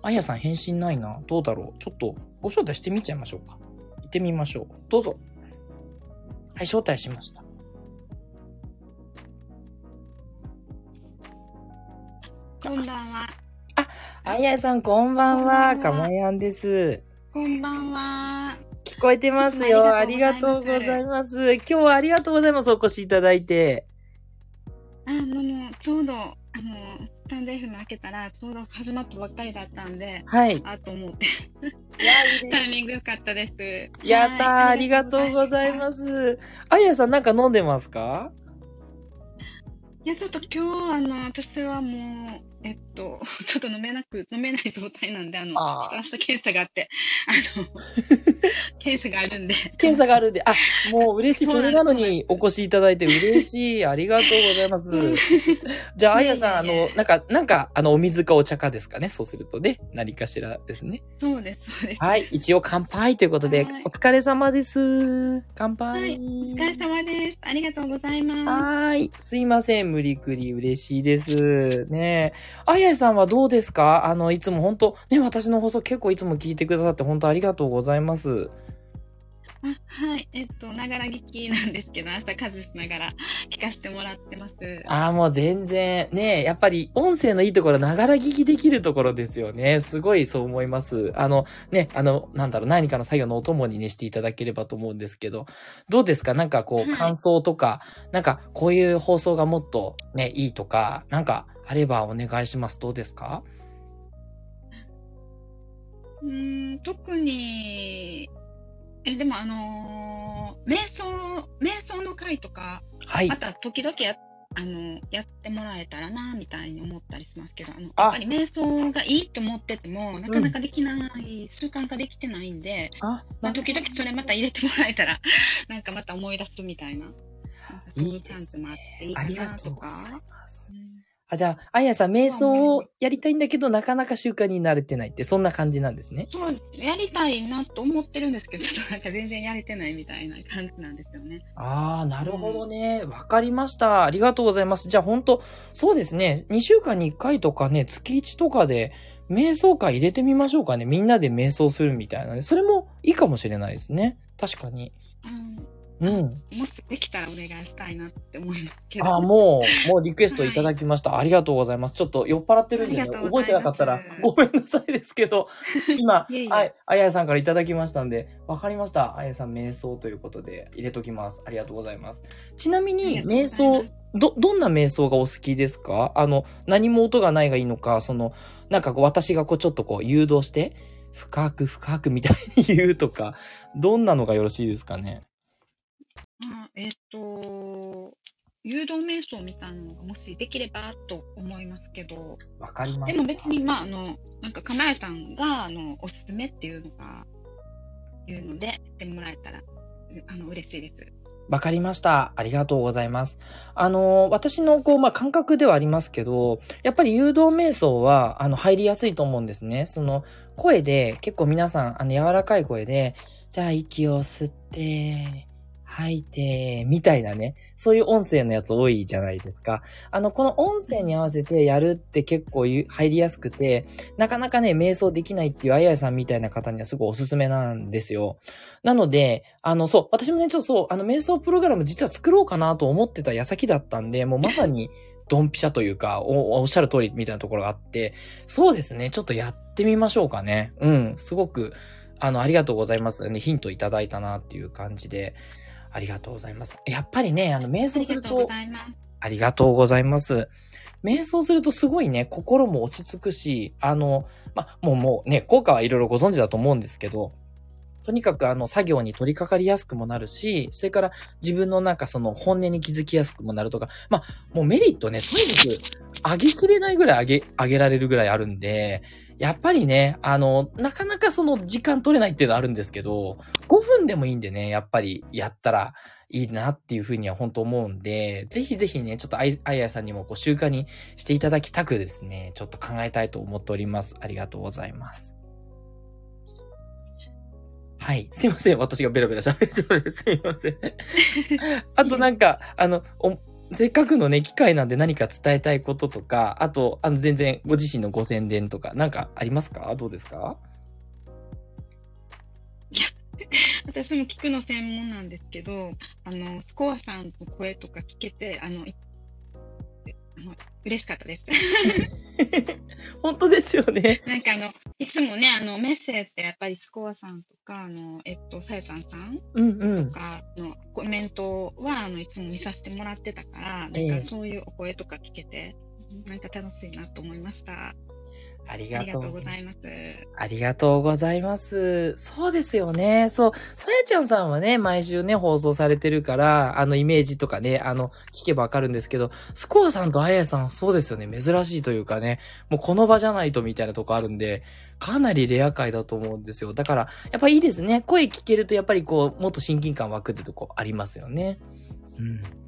あやさん返信ないな。どうだろう。ちょっと、ご招待してみちゃいましょうか。行ってみましょう。どうぞ。はい、招待しました。こんばんは。あやさん、こんばんは。かまやんです。こんばんは。聞こえてますよ。あありがとうござざいます。今日はありがとうございます。お越しいただいて。あの、ちょうど、あの、スタンド FM 開けたら、ちょうど始まったばっかりだったんで、はい。あと思って、いや、タイミング良かったです。やったー、はいありがとうございます。あやさん、なんか飲んでますか？いや、ちょっと今日、あの、私はもう、えっと、ちょっと飲めなく、飲めない状態なんで、あの、ちあーょっと明日検査があって、あの、検査があるんで。検査があるんで、あ、もう嬉しい。そうなんですそれなのにお越しいただいて嬉しい。ありがとうございます。じゃあ、あやさん、あの、なんか、なんか、あの、お水かお茶かですかね？そうするとね、何かしらですね。そうです、そうです。はい。一応乾杯ということではい、お疲れ様です。乾杯。はいお疲れ様です。ありがとうございます。はーい。すいません。無理くり嬉しいです。ねえ。あやさんはどうですか？あの、いつも本当ね、私の放送結構いつも聞いてくださって本当ありがとうございます。あはい、えっと、ながら聞きなんですけど、明日家事しながら聞かせてもらってます。ああ、もう全然、ねえ、やっぱり音声のいいところ、ながら聞きできるところですよね。すごいそう思います。あの、ね、あの、なんだろう、何かの作業のお供にね、していただければと思うんですけど、どうですか？なんかこう、はい感想とか、なんかこういう放送がもっとね、いいとか、なんかあればお願いします。どうですか？うーん、特に、え、でもあのー瞑想、瞑想の会とか、はいま。た時々や、あのやってもらえたらな、みたいに思ったりしますけど、あの、あやっぱり瞑想がいいって思ってても、なかなかできない、習慣化できてないんで、あ、まあ、時々それまた入れてもらえたら、なんかまた思い出すみたいな。なんかそういうチャンスもあっていいかなとか。ます。うんあ、じゃあ、あやさん、瞑想をやりたいんだけど、なかなか習慣に慣れてないって、そんな感じなんですね。そうやりたいなと思ってるんですけど、ちょっとなんか全然やれてないみたいな感じなんですよね。ああ、なるほどね。わかりました。ありがとうございます。じゃあ、本当そうですね。2週間に1回とかね、月1とかで、瞑想会入れてみましょうかね。みんなで瞑想するみたいなね。それもいいかもしれないですね。確かに。うん、うん。もしできたらお願いしたいなって思いますけど。ああ、もう、もうリクエストいただきました。ありがとうございます。ちょっと酔っ払ってるんでね、覚えてなかったらごめんなさいですけど、今、いえいえはい、あやさんからいただきましたんで、わかりました。あやさん瞑想ということで入れときます。ありがとうございます。ちなみに、瞑想ど、どんな瞑想がお好きですか？あの、何も音がないがいいのか、その、なんかこう私がこうちょっとこう誘導して、深く深くみたいに言うとか、どんなのがよろしいですかね？あえっ、と、誘導瞑想みたいなのがもしできればと思いますけど、わかりまでも別に、まあ、あの、なんか、かなえさんが、あの、おすすめっていうのが、いうので、してもらえたら、うあの、嬉しいです。わかりました。ありがとうございます。あの、私のこう、まあ、感覚ではありますけど、やっぱり誘導瞑想は、あの、入りやすいと思うんですね。その、声で、結構皆さん、あの、柔らかい声で、じゃあ息を吸って、吐いて、みたいなね。そういう音声のやつ多いじゃないですか。あの、この音声に合わせてやるって結構入りやすくて、なかなかね、瞑想できないっていうあややさんみたいな方にはすごいおすすめなんですよ。なので、あの、そう、私もね、ちょっとそう、あの、瞑想プログラム実は作ろうかなと思ってた矢先だったんで、もうまさに ドンピシャというか、お、おっしゃる通りみたいなところがあって、そうですね、ちょっとやってみましょうかね。うん、すごく、あの、ありがとうございます。ね、ヒントいただいたなっていう感じで、ありがとうございます。やっぱりね、あの、瞑想すると、ありがとうございます。瞑想するとすごいね、心も落ち着くし、あの、ま、もうもうね、効果はいろいろご存知だと思うんですけど、とにかくあの作業に取り掛かりやすくもなるし、それから自分のなんかその本音に気づきやすくもなるとか、まあ、もうメリットね、とにかく上げきれないぐらい上げ、上げられるぐらいあるんで、やっぱりね、あの、なかなかその時間取れないっていうのはあるんですけど、5分でもいいんでね、やっぱりやったらいいなっていうふうには本当思うんで、ぜひぜひね、ちょっとあい、あいやさんにもこう習慣にしていただきたくですね、ちょっと考えたいと思っております。ありがとうございます。はい。すいません。私がベラベラ喋ってます。すいません。あとなんか、あの、せっかくのね、機会なんで何か伝えたいこととか、あと、あの、全然ご自身のご宣伝とか、なんかありますか？どうですか？いや、私も聞くの専門なんですけど、あの、スコアさんの声とか聞けて、あの、嬉しかったです。本当ですよね。なんかあの、いつもね、あの、メッセージでやっぱりスコアさんとか、あの、えっと、さやさんさんとかのコメントは、あの、いつも見させてもらってたから、なんかそういうお声とか聞けて、なんか楽しいなと思いました。ありがとうございます。ありがとうございます。そうですよね。そう。さやちゃんさんはね、毎週ね、放送されてるから、あの、イメージとかね、あの、聞けばわかるんですけど、スコアさんとあやさん、そうですよね。珍しいというかね、もうこの場じゃないとみたいなとこあるんで、かなりレア回だと思うんですよ。だから、やっぱいいですね。声聞けると、やっぱりこう、もっと親近感湧くってとこありますよね。うん。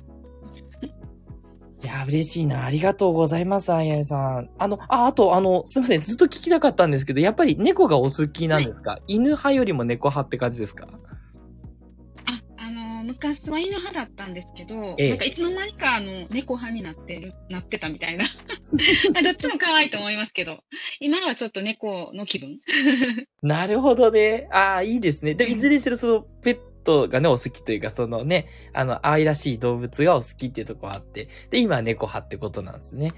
いや、嬉しいな。ありがとうございます、あややさん。あの、あ、あと、あの、すみません。ずっと聞きたかったんですけど、やっぱり猫がお好きなんですか、はい、犬派よりも猫派って感じですか？あ、あの、昔は犬派だったんですけど、ええ、なんかいつの間にか、あの、猫派になってる、なってたみたいな。まあ、どっちも可愛いと思いますけど、今はちょっと猫の気分。なるほどね。ああ、いいですね。で、いずれにしろその、ペットトがね、お好きというか、そのね、あの、愛らしい動物がお好きっていうところあって、で、今は猫派ってことなんですね。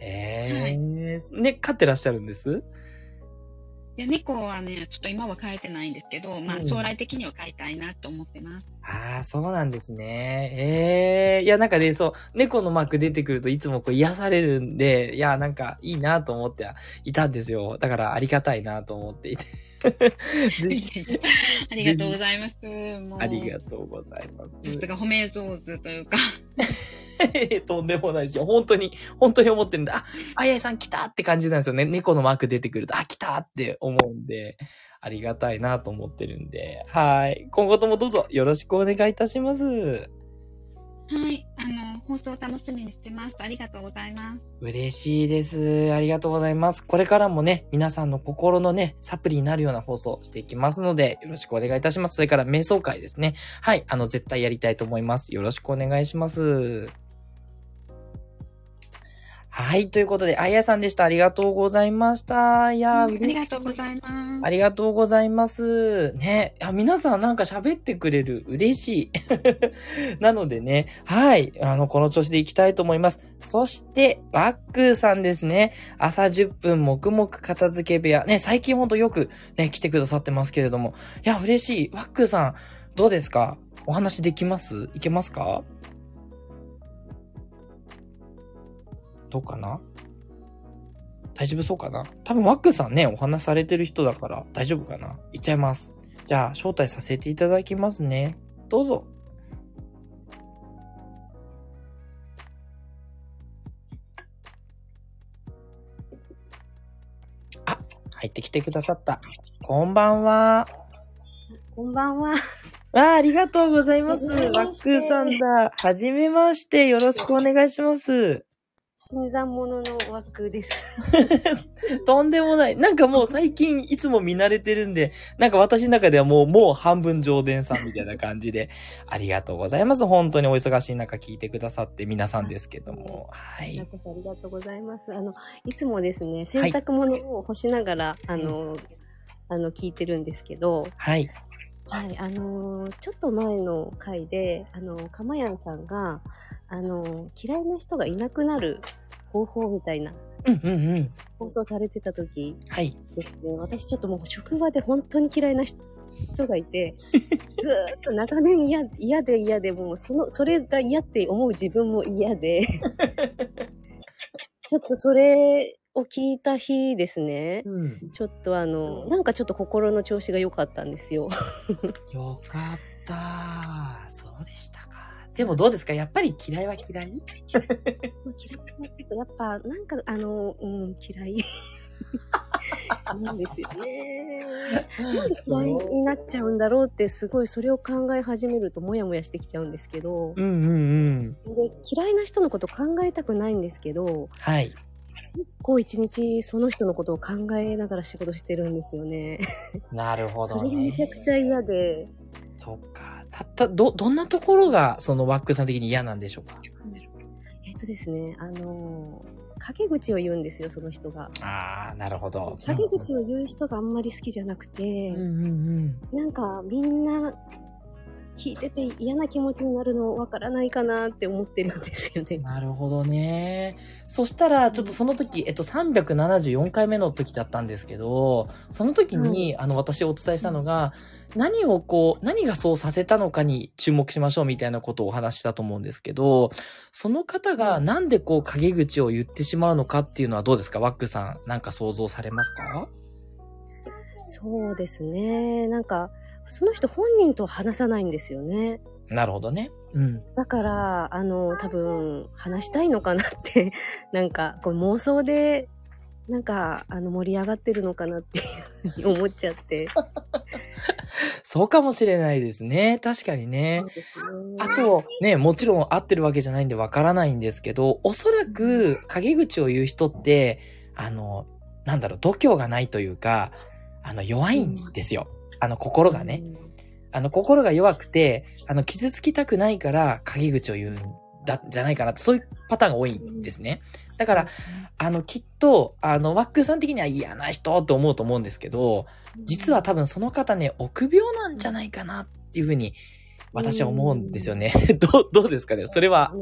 ええー、はい、ね、飼ってらっしゃるんですいや、猫はね、ちょっと今は飼えてないんですけど、まあ、将来的には飼いたいなと思ってます。ああ、そうなんですね。ええー、いや、なんかね、そう、猫のマーク出てくるといつもこう癒されるんで、いや、なんかいいなと思っていたんですよ。だからありがたいなと思っていて。ありがとうございます。ありがとうございます。さすが褒め上手というか。とんでもないですよ。本当に、本当に思ってるんで、あ、あやいさん来たって感じなんですよね。猫のマーク出てくると、あ、来たって思うんで、ありがたいなと思ってるんで、はい。今後ともどうぞよろしくお願いいたします。はい。あの、放送楽しみにしてます。ありがとうございます。嬉しいです。ありがとうございます。これからもね、皆さんの心のね、サプリになるような放送していきますので、よろしくお願いいたします。それから瞑想会ですね。はい。あの、絶対やりたいと思います。よろしくお願いします。はい。ということで、あやさんでした。ありがとうございました。いや、うん、ありがとうございます。ありがとうございます。ね。いや、皆さんなんか喋ってくれる。嬉しい。なのでね、はい。あの、この調子でいきたいと思います。そして、バックーさんですね。朝10分、黙々片付け部屋。ね、最近ほんとよくね、来てくださってますけれども。いや、嬉しい。バックーさん、どうですか？お話できます？いけますか？どうかな？大丈夫そうかな？多分ワックさんね、お話されてる人だから大丈夫かな？行っちゃいます。じゃあ、招待させていただきますね。どうぞ。あ、入ってきてくださった。こんばんは。こんばんは。あありがとうございます。ワックさんだ。はじめまして。よろしくお願いします。新参者の枠です。とんでもない。なんかもう最近いつも見慣れてるんで、なんか私の中ではもう、もう半分上田さんみたいな感じで、ありがとうございます。本当にお忙しい中聞いてくださって皆さんですけども。はい。ありがとうございます。あの、いつもですね、洗濯物を干しながら、はい、あの、あの、聞いてるんですけど、はい。はい、あのー、ちょっと前の回で、あの、かまやんさんが、あの、嫌いな人がいなくなる方法みたいな、うんうんうん。放送されてた時はいですね、私ちょっともう職場で本当に嫌いな人がいて、ずーっと長年嫌嫌で嫌で、もうその、それが嫌って思う自分も嫌で、ちょっとそれを聞いた日ですね、うん、ちょっとあの、なんかちょっと心の調子が良かったんですよ。よかった。そうでしたか。でもどうですか？やっぱり嫌いは嫌い？嫌いはちょっとやっぱ、なんかあの、うん、嫌い。なんですよね。なんで嫌いになっちゃうんだろうって、すごいそれを考え始めるとモヤモヤしてきちゃうんですけど。うんうんうん。で、嫌いな人のこと考えたくないんですけど。はい。結構一日その人のことを考えながら仕事してるんですよね。なるほど、ね、それがめちゃくちゃ嫌で。そっか。たった、ど、どんなところがそのワックさん的に嫌なんでしょうか、えっとですね、あの陰口を言うんですよ、その人が。ああ、なるほど。陰口を言う人があんまり好きじゃなくて、うんうんうん、なんかみんな聞いてて嫌な気持ちになるのわからないかなって思ってるんですよね。なるほどね。そしたら、ちょっとその時、えっと、374回目の時だったんですけど、その時に、あの、私お伝えしたのが、何をこう、何がそうさせたのかに注目しましょうみたいなことをお話したと思うんですけど、その方がなんでこう、陰口を言ってしまうのかっていうのはどうですか？ワックさん、なんか想像されますか？そうですね。なんか、その人本人と話さないんですよね。なるほどね。うん。だから、あの、多分、話したいのかなってなんか、こう妄想で、なんか、あの、盛り上がってるのかなっていうふうに思っちゃって。そうかもしれないですね。確かにね。ねあと、ね、もちろん合ってるわけじゃないんでわからないんですけど、おそらく、陰口を言う人って、あの、なんだろう、度胸がないというか、あの、弱いんですよ。あの、心がね。あの、心が弱くて、あの、傷つきたくないから、陰口を言うんだ、じゃないかなって、そういうパターンが多いんですね。だから、あの、きっと、あの、ワックさん的には嫌な人って思うと思うんですけど、実は多分その方ね、臆病なんじゃないかなっていうふうに私は思うんですよね。どう、どうですかね？それは、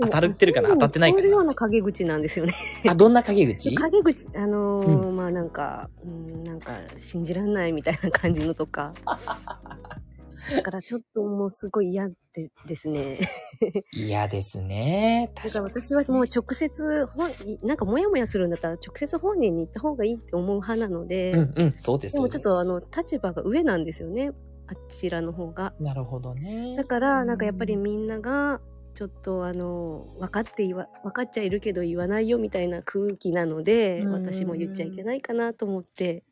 当たってるかな？当たってないかな？そういうような陰口なんですよね。あ、どんな陰口？陰口、あのーうん、まあなんか、うん、なんか、信じらんないみたいな感じのとか。だからちょっともうすごい嫌でですね。嫌ですね。だから私はもう直接、本、なんかモヤモヤするんだったら直接本人に行った方がいいって思う派なので。うんうん、そうです。でもちょっとあの、立場が上なんですよね。あちらの方が。なるほどね。だから、なんかやっぱりみんなが、ちょっとあの、分かって言わ、分かっちゃいるけど言わないよみたいな空気なので、私も言っちゃいけないかなと思って、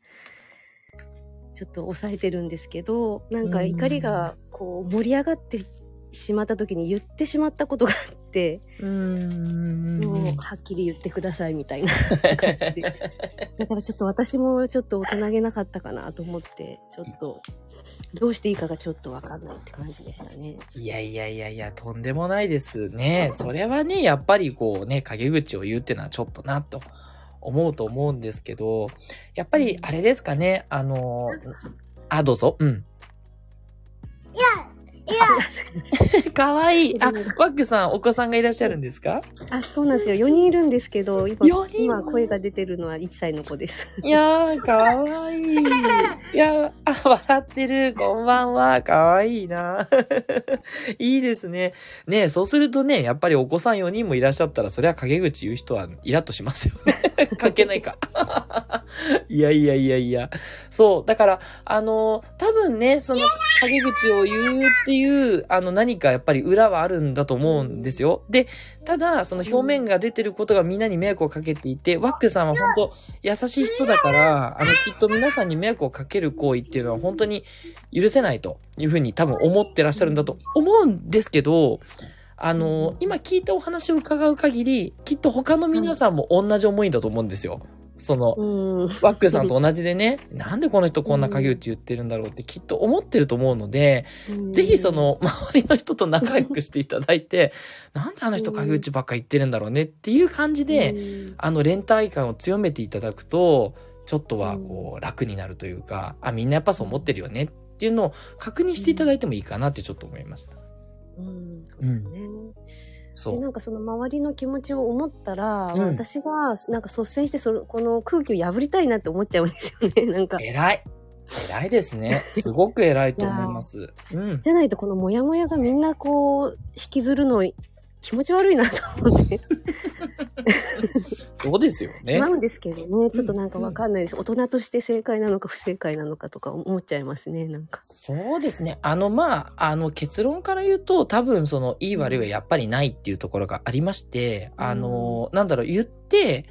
ちょっと抑えてるんですけど、なんか怒りがこう盛り上がってしまった時に言ってしまったことがあって、うんもうはっきり言ってくださいみたいな。だからちょっと私もちょっと大人げなかったかなと思って、ちょっとどうしていいかがちょっとわかんないって感じでしたね。いやいやいやいや、とんでもないですね。それはね、やっぱりこうね、陰口を言うってのはちょっとなと思うと思うんですけど、やっぱりあれですかね、あの、あ、どうぞ。うん。いや。かわい い。あ、ワックさん、お子さんがいらっしゃるんですか？あ、そうなんですよ。4人いるんですけど、今、今声が出てるのは1歳の子です。いやー、かわいい。いやあ、笑ってる。こんばんは。かわいいな。いいですね。ねそうするとね、やっぱりお子さん4人もいらっしゃったら、そりゃ陰口言う人はイラッとしますよね。関係ないか。いやいやいやいや。そう。だから、あの、多分ね、その、陰口を言うっていう、あの、何かやっぱり裏はあるんだと思うんですよ。で、ただ、その表面が出てることがみんなに迷惑をかけていて、ワックさんは本当優しい人だから、あの、きっと皆さんに迷惑をかける行為っていうのは本当に許せないというふうに多分思ってらっしゃるんだと思うんですけど、あの、今聞いたお話を伺う限り、きっと他の皆さんも同じ思いだと思うんですよ。その、ワックさんと同じでね、なんでこの人こんな影打ち言ってるんだろうってきっと思ってると思うので、ぜひその、周りの人と仲良くしていただいて、なんであの人影打ちばっか言ってるんだろうねっていう感じで、あの、連帯感を強めていただくと、ちょっとはこう、楽になるというか、あ、みんなやっぱそう思ってるよねっていうのを確認していただいてもいいかなってちょっと思いました。うん、そうですね。そう。なんかその周りの気持ちを思ったら、うん私がなんか率先してそのこの空気を破りたいなって思っちゃうんですよね。なんか。偉い。偉いですね。すごく偉いと思います。うん。じゃないとこのモヤモヤがみんなこう引きずるの気持ち悪いなと思って そうですよねしま。うんですけどね。ちょっとなんかわかんないです。大人として正解なのか不正解なのかとか思っちゃいますね。なんか。そうですね。あの、まあ、あの、結論から言うと、多分、その、いい悪いはやっぱりないっていうところがありまして、あの、なんだろう、言って、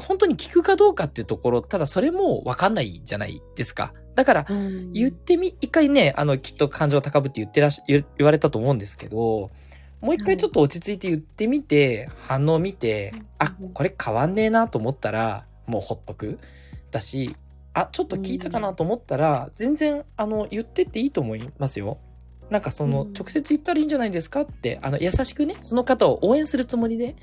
本当に聞くかどうかっていうところ、ただそれもわかんないじゃないですか。だから、言ってみ、一回ね、あの、きっと感情高ぶって言ってらっし、言言われたと思うんですけど、もう一回ちょっと落ち着いて言ってみて、反応見て、あ、これ変わんねえなと思ったら、もうほっとく。だし、あ、ちょっと聞いたかなと思ったら、全然、あの、言ってっていいと思いますよ。なんかその、うん直接言ったらいいんじゃないですかって、あの、優しくね、その方を応援するつもりで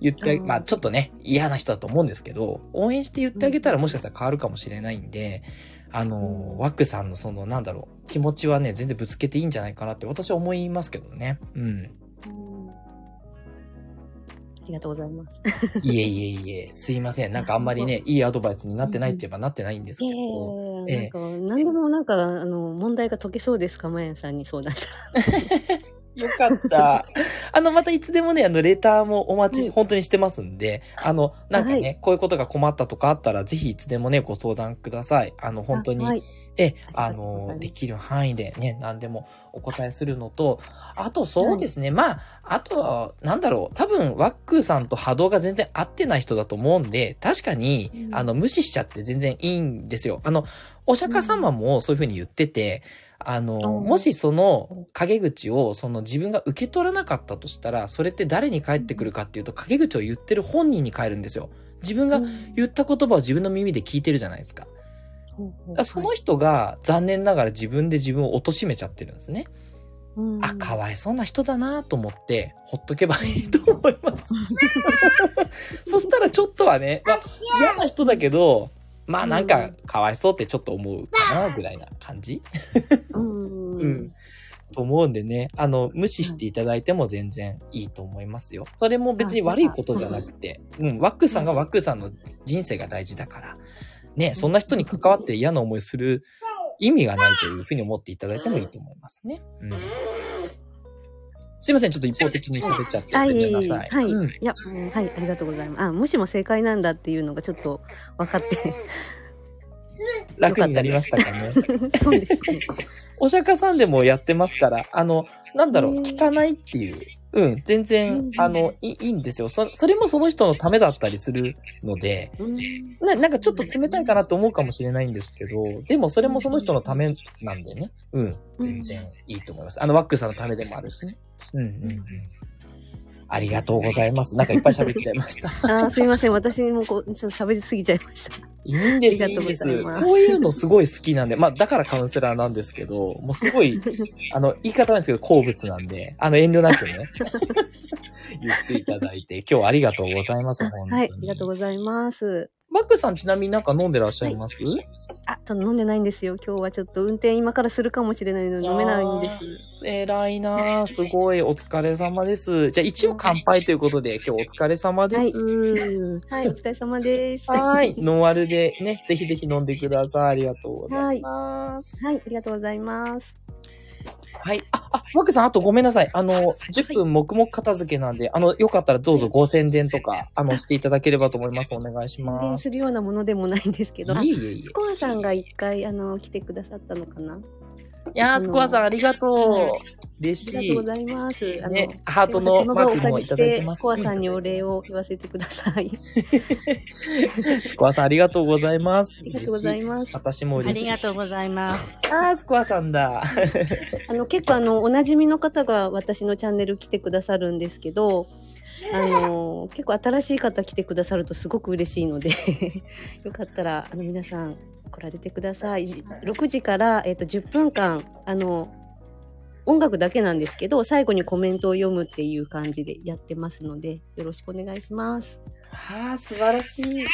言ってまあちょっとね、嫌な人だと思うんですけど、応援して言ってあげたらもしかしたら変わるかもしれないんで、あの、ワックさんのその、なんだろう、気持ちはね、全然ぶつけていいんじゃないかなって私は思いますけどね。うん。ありがとうございます。いえいえいえ、すいません。なんかあんまりね、いいアドバイスになってないって言えばなってないんですけど。やいや、なんか、何でもなんか、あの、問題が解けそうですか、まやさんに相談したら。よかった。あの、またいつでもね、あの、レターもお待ち、はい本当にしてますんで、あの、なんかね、はこういうことが困ったとかあったら、ぜひいつでもね、ご相談ください。あの、本当に、あはい。え、あの、すできる範囲でね、何でもお答えするのと、あとそうですね、まあ、あとは、なんだろう、多分、ワックーさんと波動が全然合ってない人だと思うんで、確かに、うんあの、無視しちゃって全然いいんですよ。あの、お釈迦様もそういうふうに言ってて、あの、うんもしその陰口をその自分が受け取らなかったとしたら、それって誰に返ってくるかっていうと、陰口を言ってる本人に返るんですよ。自分が言った言葉を自分の耳で聞いてるじゃないですか。からその人が残念ながら自分で自分を貶めちゃってるんですね。うんあ、かわいそうな人だなと思って、ほっとけばいいと思います。そしたらちょっとはね、まあ、嫌な人だけど、まあなんか、かわいそうってちょっと思うかな、ぐらいな感じ？うん。うん。と思うんでね、あの、無視していただいても全然いいと思いますよ。それも別に悪いことじゃなくて、うん、ワックさんがワックさんの人生が大事だから、ね、そんな人に関わって嫌な思いする意味がないというふうに思っていただいてもいいと思いますね。うん。すいません、ちょっと一方的に喋っちゃって。はい、ごめんなさい。はい、うんいや、うんはい、ありがとうございます。あ、無視も正解なんだっていうのがちょっと分かって。楽になりましたかね。そうですね。お釈迦さんでもやってますから、あの、なんだろう、うん聞かないっていう。うん、全然、うんあの、いいんですよ。そ、それもその人のためだったりするので、うんな、なんかちょっと冷たいかなと思うかもしれないんですけど、でもそれもその人のためなんでね。うん、全然いいと思います。あの、ワックさんのためでもあるしね。うん、うん、うん。ありがとうございます。なんかいっぱい喋っちゃいました。あー、すいません。私もこう、ちょっと喋りすぎちゃいました。いいんです、いいんです。こういうのすごい好きなんで、まあ、だからカウンセラーなんですけど、もうすごい、あの、言い方なんですけど、好物なんで、あの、遠慮なくね、言っていただいて、今日はありがとうございます、本当に。はい、ありがとうございます。マックさんちなみになんか飲んでらっしゃいます、あ、ちょっと飲んでないんですよ。今日はちょっと運転今からするかもしれないので飲めないんです。偉いなぁ。すごい。お疲れ様です。じゃあ一応乾杯ということで、今日お疲れ様です。はい、お疲れ様です。はい。ノンアルでね、ぜひぜひ飲んでください。ありがとうございます。はい、ありがとうございます。はい。あ、あ、マックさん、あとごめんなさい。あの、10分黙々片付けなんで、あの、よかったらどうぞご宣伝とか、あの、していただければと思います。お願いし宣ます。伝するようなものでもないんですけど、あいえいえいえスコアさんが一回、あの、来てくださったのかな？いやー、スコアさんありがとう。嬉しいありがとうご。ざいます。あの、ねハートのこの場をおマークもい借りしてただいてま、すスコアさんにお礼を言わせてください。スコアさんありがとうございます。ありがとうございます私もあ嬉しい。りがとうございます。あー、スコアさんだ。あの、結構あの、お馴染みの方が私のチャンネル来てくださるんですけど、あの、結構新しい方来てくださるとすごく嬉しいので、よかったら、あの、皆さん来られてください。6時から、えっ、と、10分間、あの、音楽だけなんですけど、最後にコメントを読むっていう感じでやってますので、よろしくお願いします。あー、素晴らしい。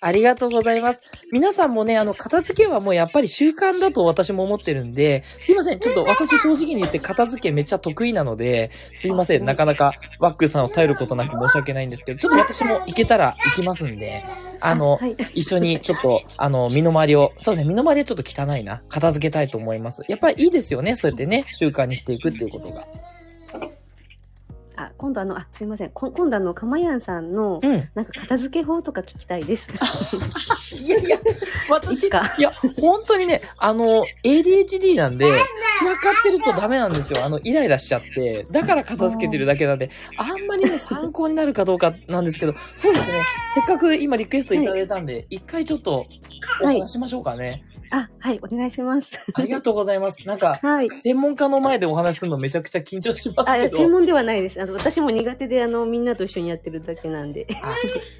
ありがとうございます。皆さんもね、あの、片付けはもうやっぱり習慣だと私も思ってるんで、すいません。ちょっと私正直に言って片付けめっちゃ得意なので、すいません。なかなかワックさんを頼ることなく申し訳ないんですけど、ちょっと私も行けたら行きますんで、あの、はい、一緒にちょっと、あの、身の回りを、そうですね、身の回りはちょっと汚いな。片付けたいと思います。やっぱりいいですよね。そうやってね、習慣にしていくっていうことが。あ、今度あの、あ、すいません。こ今度あの、かまやんさんの、うん、なんか片付け法とか聞きたいです。いやいや、私、いや、本当にね、あの、ADHD なんで、散らかってるとダメなんですよ。あの、イライラしちゃって。だから片付けてるだけなんで、あんまりね、参考になるかどうかなんですけど、そうですね。せっかく今リクエストいただいたんで、一、はい、回ちょっと、お話しましょうかね。はいあ、はい、お願いします。ありがとうございます。なんか、はい、専門家の前でお話しするのめちゃくちゃ緊張しますけど。あ、専門ではないです。あの、私も苦手で、あの、みんなと一緒にやってるだけなんで。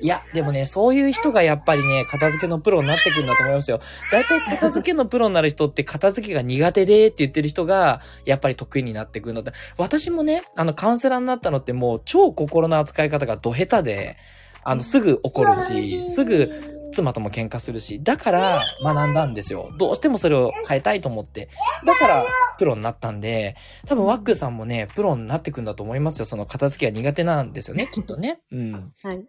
いや、でもね、そういう人がやっぱりね、片付けのプロになってくるんだと思いますよ。大体片付けのプロになる人って片付けが苦手でって言ってる人が、やっぱり得意になってくるので、私もね、あの、カウンセラーになったのってもう超心の扱い方がド下手で、あの、すぐ怒るし、すぐ妻とも喧嘩するし、だから学んだんですよ。どうしてもそれを変えたいと思って。だからプロになったんで、多分ワックさんもね、プロになってくんだと思いますよ。その片付けが苦手なんですよね、きっとね。うん。はい。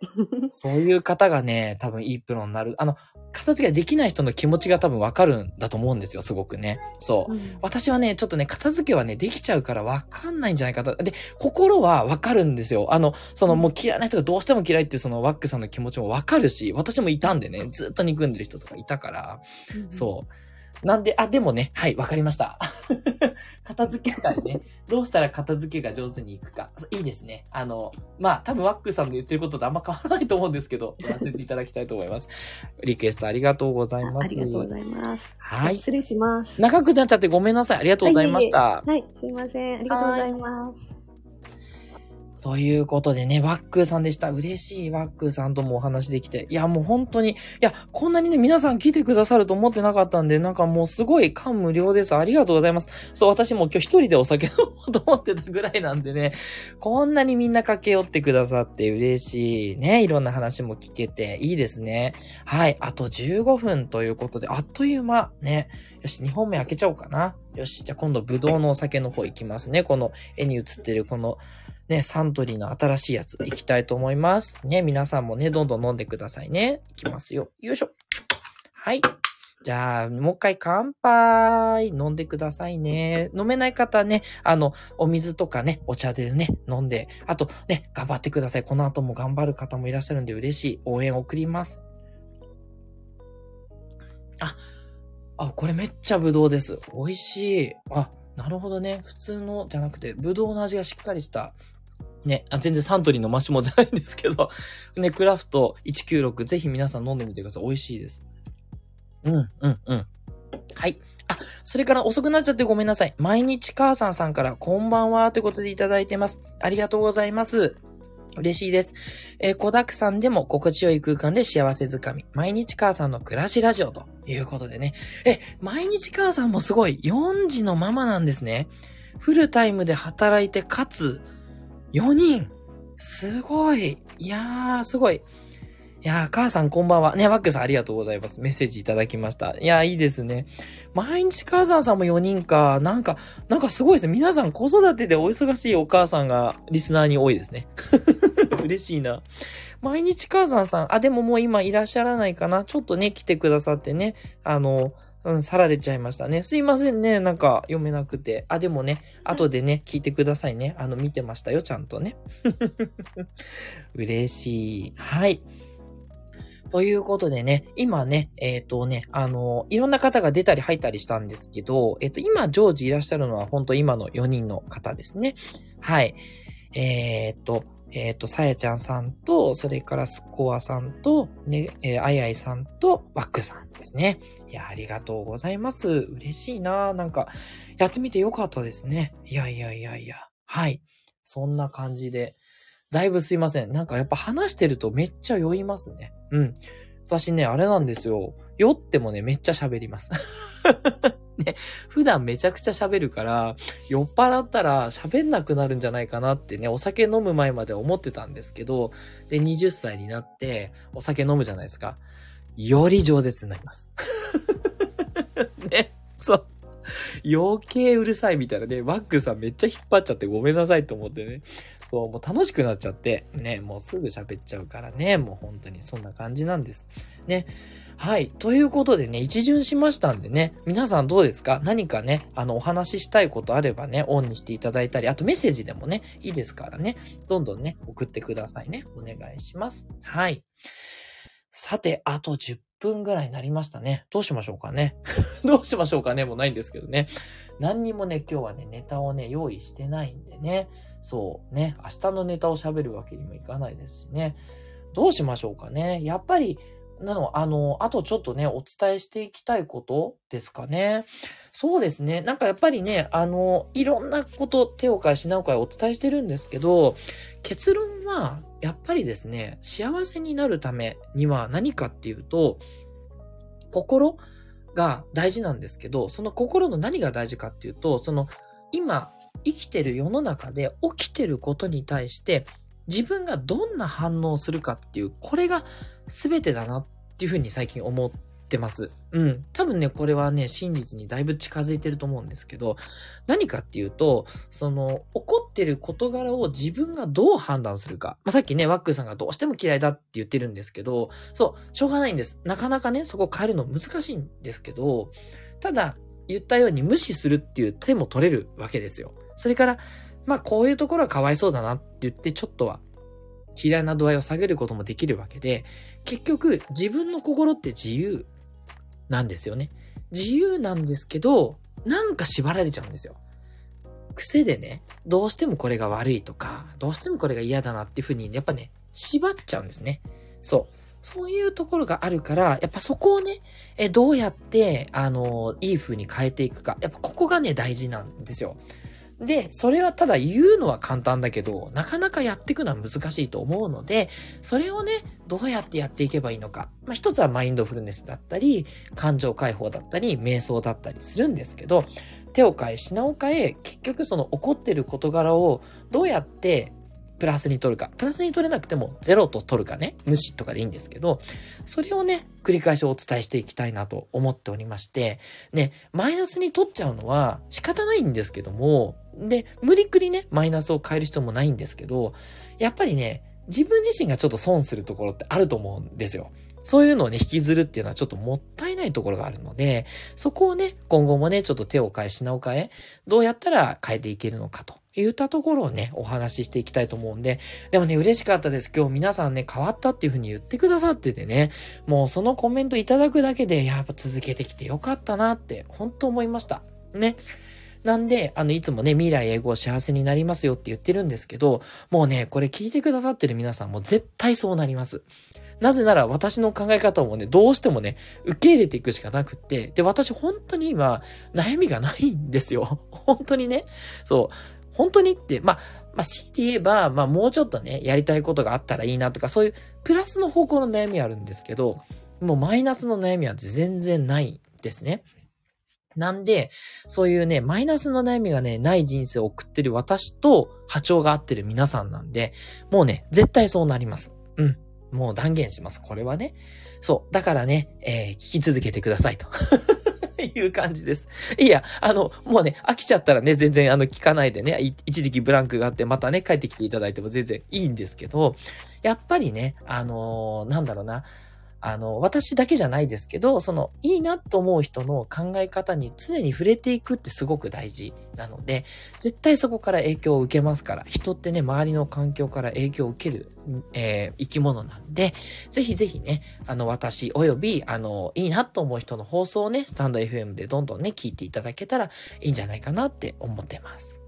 そういう方がね、多分いいプロになる。あの、片付けができない人の気持ちが多分わかるんだと思うんですよ、すごくね。そう。うん、私はね、ちょっとね、片付けはね、できちゃうからわかんないんじゃないかと。で、心はわかるんですよ。あの、そのもう嫌いな人がどうしても嫌いっていうそのワックさんの気持ちもわかるし、私もいたんでね、ずっと憎んでる人とかいたから、うん、そう。なんで、あ、でもね、はい、わかりました。片付け会ね。どうしたら片付けが上手にいくか。いいですね。あの、まあ、多分ワックさんの言ってることとあんま変わらないと思うんですけど、やらせていただきたいと思います。リクエストありがとうございます。ありがとうございます。はい。失礼します。長くなっちゃってごめんなさい。ありがとうございました。はい、すいません。ありがとうございます。ということでね、ワックーさんでした。嬉しいワックーさんともお話できて。いや、もう本当に、いや、こんなにね、皆さん来てくださると思ってなかったんで、なんかもうすごい感無量です。ありがとうございます。そう、私も今日一人でお酒飲もうと思ってたぐらいなんでね、こんなにみんな駆け寄ってくださって嬉しい。ね、いろんな話も聞けて、いいですね。はい、あと15分ということで、あっという間、ね。よし、2本目開けちゃおうかな。よし、じゃあ今度、ぶどうのお酒の方行きますね。この絵に映ってるこの、ね、サントリーの新しいやついきたいと思います。ね、皆さんもね、どんどん飲んでくださいね。いきますよ。よいしょ。はい。じゃあ、もう一回乾杯飲んでくださいね。飲めない方ね、あの、お水とかね、お茶でね、飲んで、あとね、頑張ってください。この後も頑張る方もいらっしゃるんで嬉しい。応援送ります。あ、あ、これめっちゃぶどうです。美味しい。あ、なるほどね。普通のじゃなくて、ぶどうの味がしっかりしたね、あ全然サントリーのマシモじゃないんですけど、ね、クラフト196、ぜひ皆さん飲んでみてください。美味しいです。うん、うん、うん。はい。あ、それから遅くなっちゃってごめんなさい。毎日母さんさんからこんばんはということでいただいてます。ありがとうございます。嬉しいです。えー、小沢さんでも心地よい空間で幸せづかみ。毎日母さんの暮らしラジオということでね。え、毎日母さんもすごい4児のママなんですね。フルタイムで働いて、かつ、4人すごいいやー、すごい。いやー、母さんこんばんは。ね、ワックさんありがとうございます。メッセージいただきました。いやー、いいですね。毎日母さんさんも4人か。なんか、なんかすごいですね。皆さん子育てでお忙しいお母さんがリスナーに多いですね。嬉しいな。毎日母さんさん、あ、でももう今いらっしゃらないかな。ちょっとね、来てくださってね。あの、うん、さられちゃいましたね。すいませんね。なんか読めなくて。あ、でもね、後でね、聞いてくださいね。あの、見てましたよ、ちゃんとね。嬉しい。はい。ということでね、今ね、えっ、ー、とね、あの、いろんな方が出たり入ったりしたんですけど、えっ、ー、と、今、常時いらっしゃるのは、本当今の4人の方ですね。はい。えっ、と、えっ、と、さやちゃんさんと、それからスコアさんと、ね、えー、あいあいさんと、ワックさんですね。いや、ありがとうございます。嬉しいななんか、やってみてよかったですね。いやいやいやいや。はい。そんな感じで。だいぶすいません。なんかやっぱ話してるとめっちゃ酔いますね。うん。私ね、あれなんですよ。酔ってもね、めっちゃ喋ります。ね、普段めちゃくちゃ喋るから、酔っ払ったら喋んなくなるんじゃないかなってね、お酒飲む前まで思ってたんですけど、で、20歳になって、お酒飲むじゃないですか。より饒舌になります。ね、そう。余計うるさいみたいなね、ワックさんめっちゃ引っ張っちゃってごめんなさいと思ってね。そう、もう楽しくなっちゃって、ね、もうすぐ喋っちゃうからね、もう本当にそんな感じなんです。ね。はい。ということでね、一巡しましたんでね、皆さんどうですか？何かね、あの、お話ししたいことあればね、オンにしていただいたり、あとメッセージでもね、いいですからね、どんどんね、送ってくださいね。お願いします。はい。さて、あと10分ぐらいになりましたね。どうしましょうかね？どうしましょうかね？もうないんですけどね。何にもね、今日はね、ネタをね、用意してないんでね。そうね、明日のネタを喋るわけにもいかないですしね。どうしましょうかね？やっぱり、なの、あの、あとちょっとね、お伝えしていきたいことですかね。そうですね。なんかやっぱりね、あの、いろんなこと、手を変え品を変えお伝えしてるんですけど、結論は、やっぱりですね、幸せになるためには何かっていうと、心が大事なんですけど、その心の何が大事かっていうと、その、今、生きてる世の中で起きてることに対して、自分がどんな反応をするかっていう、これが全てだなっっていうふうに最近思ってます。うん。多分ね、これはね、真実にだいぶ近づいてると思うんですけど、何かっていうと、その、怒ってる事柄を自分がどう判断するか。まあ、さっきね、ワックさんがどうしても嫌いだって言ってるんですけど、そう、しょうがないんです。なかなかね、そこ変えるの難しいんですけど、ただ、言ったように無視するっていう手も取れるわけですよ。それから、まあこういうところはかわいそうだなって言ってちょっとは嫌いな度合いを下げることもできるわけで、結局自分の心って自由なんですよね。自由なんですけど、なんか縛られちゃうんですよ。癖でね、どうしてもこれが悪いとか、どうしてもこれが嫌だなっていうふうに、やっぱね、縛っちゃうんですね。そう。そういうところがあるから、やっぱそこをね、えどうやって、あの、いい風に変えていくか。やっぱここがね、大事なんですよ。で、それはただ言うのは簡単だけど、なかなかやっていくのは難しいと思うので、それをね、どうやってやっていけばいいのか。まあ、一つはマインドフルネスだったり、感情解放だったり、瞑想だったりするんですけど、手を変え、品を変え、結局その起こってる事柄をどうやってプラスに取るか。プラスに取れなくてもゼロと取るかね。無視とかでいいんですけど、それをね、繰り返しお伝えしていきたいなと思っておりまして、ね、マイナスに取っちゃうのは仕方ないんですけども、で、無理くりね、マイナスを変える必要もないんですけど、やっぱりね、自分自身がちょっと損するところってあると思うんですよ。そういうのをね、引きずるっていうのはちょっともったいないところがあるので、そこをね、今後もね、ちょっと手を変え、品を変え、どうやったら変えていけるのかと言ったところをね、お話ししていきたいと思うんで、でもね、嬉しかったです。今日皆さんね、変わったっていう風に言ってくださっててね、もうそのコメントいただくだけで、やっぱ続けてきてよかったなって、本当思いました。ね。なんで、あの、いつもね、未来英語幸せになりますよって言ってるんですけど、もうね、これ聞いてくださってる皆さんも絶対そうなります。なぜなら私の考え方もね、どうしてもね、受け入れていくしかなくって、で、私本当に今、悩みがないんですよ。本当にね。そう。本当にって、まあ、まあ、強いて言えば、まあ、もうちょっとね、やりたいことがあったらいいなとか、そういうプラスの方向の悩みはあるんですけど、もうマイナスの悩みは全然ないですね。なんで、そういうね、マイナスの悩みがね、ない人生を送ってる私と波長が合ってる皆さんなんで、もうね、絶対そうなります。うん。もう断言します。これはね。そう。だからね、えー、聞き続けてくださいと。いう感じです。いや、あの、もうね、飽きちゃったらね、全然あの、聞かないでね、一時期ブランクがあって、またね、帰ってきていただいても全然いいんですけど、やっぱりね、あのー、なんだろうな、あの、私だけじゃないですけど、その、いいなと思う人の考え方に常に触れていくってすごく大事なので、絶対そこから影響を受けますから、人ってね、周りの環境から影響を受ける、えー、生き物なんで、ぜひぜひね、あの、私、および、あの、いいなと思う人の放送をね、スタンド FM でどんどんね、聞いていただけたらいいんじゃないかなって思ってます。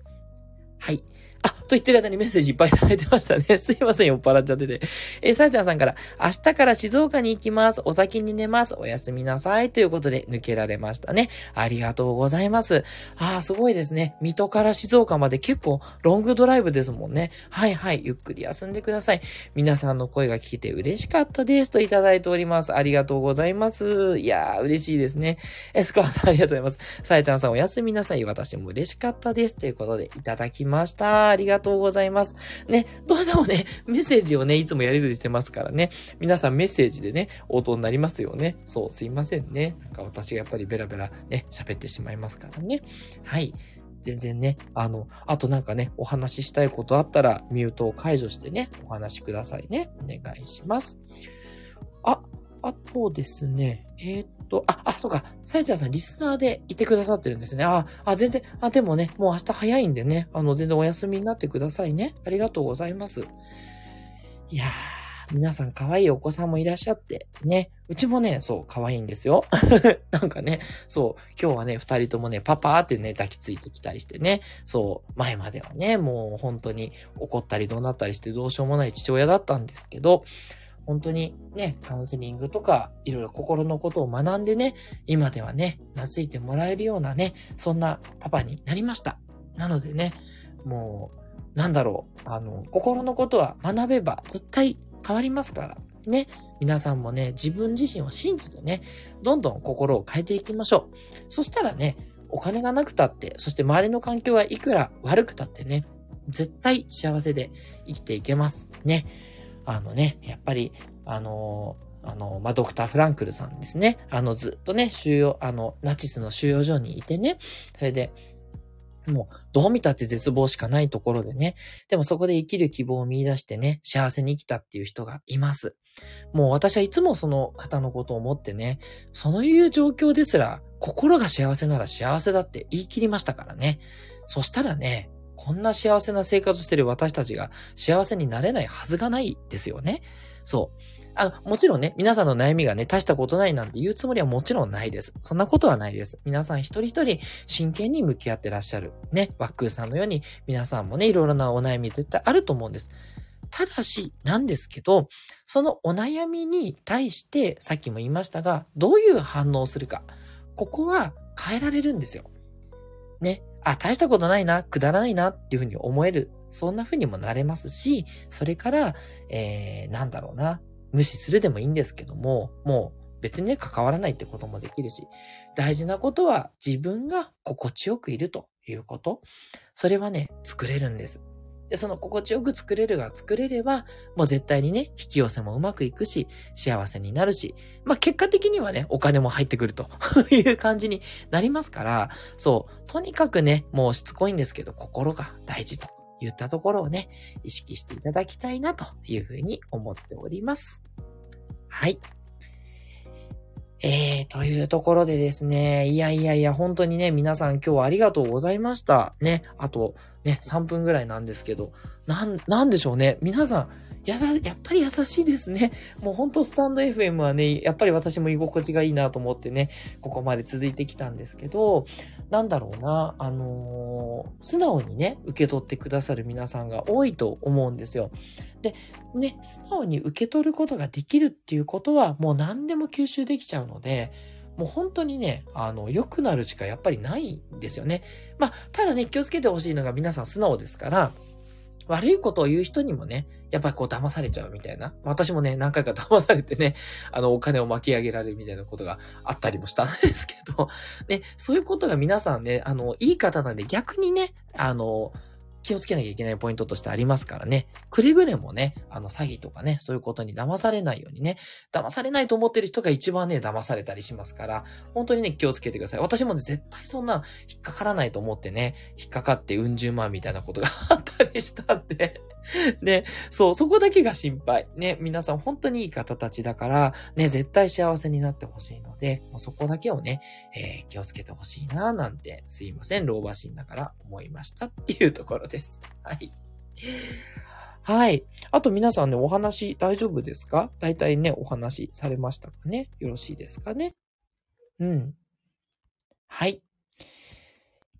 はい。あ、と言ってる間にメッセージいっぱいいただいてましたね。すいません、酔っ払っちゃってて。えー、さやちゃんさんから、明日から静岡に行きます。お先に寝ます。おやすみなさい。ということで、抜けられましたね。ありがとうございます。ああ、すごいですね。水戸から静岡まで結構ロングドライブですもんね。はいはい、ゆっくり休んでください。皆さんの声が聞けて嬉しかったです。といただいております。ありがとうございます。いやー、嬉しいですね。エスコアさんありがとうございます。さやちゃんさんおやすみなさい。私も嬉しかったです。ということで、いただきました。ありがとうございます。ね、どうしてもね、メッセージをね、いつもやりとりしてますからね。皆さんメッセージでね、応答になりますよね。そう、すいませんね。なんか私がやっぱりベラベラね、喋ってしまいますからね。はい。全然ね、あの、あとなんかね、お話ししたいことあったら、ミュートを解除してね、お話しくださいね。お願いします。あ、あとですね、えー、っと、あ、あ、そうか、さやちゃんさんリスナーでいてくださってるんですね。あ、あ、全然、あ、でもね、もう明日早いんでね、あの、全然お休みになってくださいね。ありがとうございます。いやー、皆さん可愛いお子さんもいらっしゃって、ね。うちもね、そう、可愛いんですよ。なんかね、そう、今日はね、二人ともね、パパーってね、抱きついてきたりしてね、そう、前まではね、もう本当に怒ったり怒鳴ったりしてどうしようもない父親だったんですけど、本当にね、カウンセリングとか、いろいろ心のことを学んでね、今ではね、懐いてもらえるようなね、そんなパパになりました。なのでね、もう、なんだろう、あの、心のことは学べば絶対変わりますから。ね。皆さんもね、自分自身を信じてね、どんどん心を変えていきましょう。そしたらね、お金がなくたって、そして周りの環境はいくら悪くたってね、絶対幸せで生きていけます。ね。あのね、やっぱり、あのー、あの、まあ、ドクター・フランクルさんですね。あの、ずっとね、収容、あの、ナチスの収容所にいてね、それで、もう、どう見たって絶望しかないところでね。でもそこで生きる希望を見出してね、幸せに生きたっていう人がいます。もう私はいつもその方のことを思ってね、そういう状況ですら、心が幸せなら幸せだって言い切りましたからね。そしたらね、こんな幸せな生活をしてる私たちが幸せになれないはずがないですよね。そう。あ、もちろんね、皆さんの悩みがね、大したことないなんて言うつもりはもちろんないです。そんなことはないです。皆さん一人一人真剣に向き合ってらっしゃる。ね、ワックーさんのように皆さんもね、いろいろなお悩み絶対あると思うんです。ただし、なんですけど、そのお悩みに対して、さっきも言いましたが、どういう反応をするか。ここは変えられるんですよ。ね。あ、大したことないな、くだらないなっていうふうに思える。そんなふうにもなれますし、それから、えー、なんだろうな。無視するでもいいんですけども、もう別にね、関わらないってこともできるし、大事なことは自分が心地よくいるということ。それはね、作れるんです。で、その心地よく作れるが作れれば、もう絶対にね、引き寄せもうまくいくし、幸せになるし、まあ結果的にはね、お金も入ってくると いう感じになりますから、そう、とにかくね、もうしつこいんですけど、心が大事と言ったところをね、意識していただきたいなというふうに思っております。はい。えー、というところでですね、いやいやいや、本当にね、皆さん今日はありがとうございました。ね、あと、ね、3分ぐらいなんですけど、なん、なんでしょうね。皆さん、やさ、やっぱり優しいですね。もうほんとスタンド FM はね、やっぱり私も居心地がいいなと思ってね、ここまで続いてきたんですけど、なんだろうな、あのー、素直にね、受け取ってくださる皆さんが多いと思うんですよ。で、ね、素直に受け取ることができるっていうことは、もう何でも吸収できちゃうので、もう本当にね、あの、良くなるしかやっぱりないんですよね。まあ、ただね、気をつけてほしいのが皆さん素直ですから、悪いことを言う人にもね、やっぱりこう騙されちゃうみたいな。私もね、何回か騙されてね、あの、お金を巻き上げられるみたいなことがあったりもしたんですけど、ね、そういうことが皆さんね、あの、いい方なんで逆にね、あの、気をつけなきゃいけないポイントとしてありますからね。くれぐれもね、あの、詐欺とかね、そういうことに騙されないようにね、騙されないと思ってる人が一番ね、騙されたりしますから、本当にね、気をつけてください。私もね、絶対そんな引っかからないと思ってね、引っかかってうん十万みたいなことがあったりしたんで ね、そう、そこだけが心配。ね、皆さん本当にいい方たちだから、ね、絶対幸せになってほしいので、もうそこだけをね、えー、気をつけてほしいな、なんて、すいません、老婆心だから思いましたっていうところです。はい。はい。あと皆さんね、お話大丈夫ですか？大体ね、お話されましたかね？よろしいですかね？うん。はい。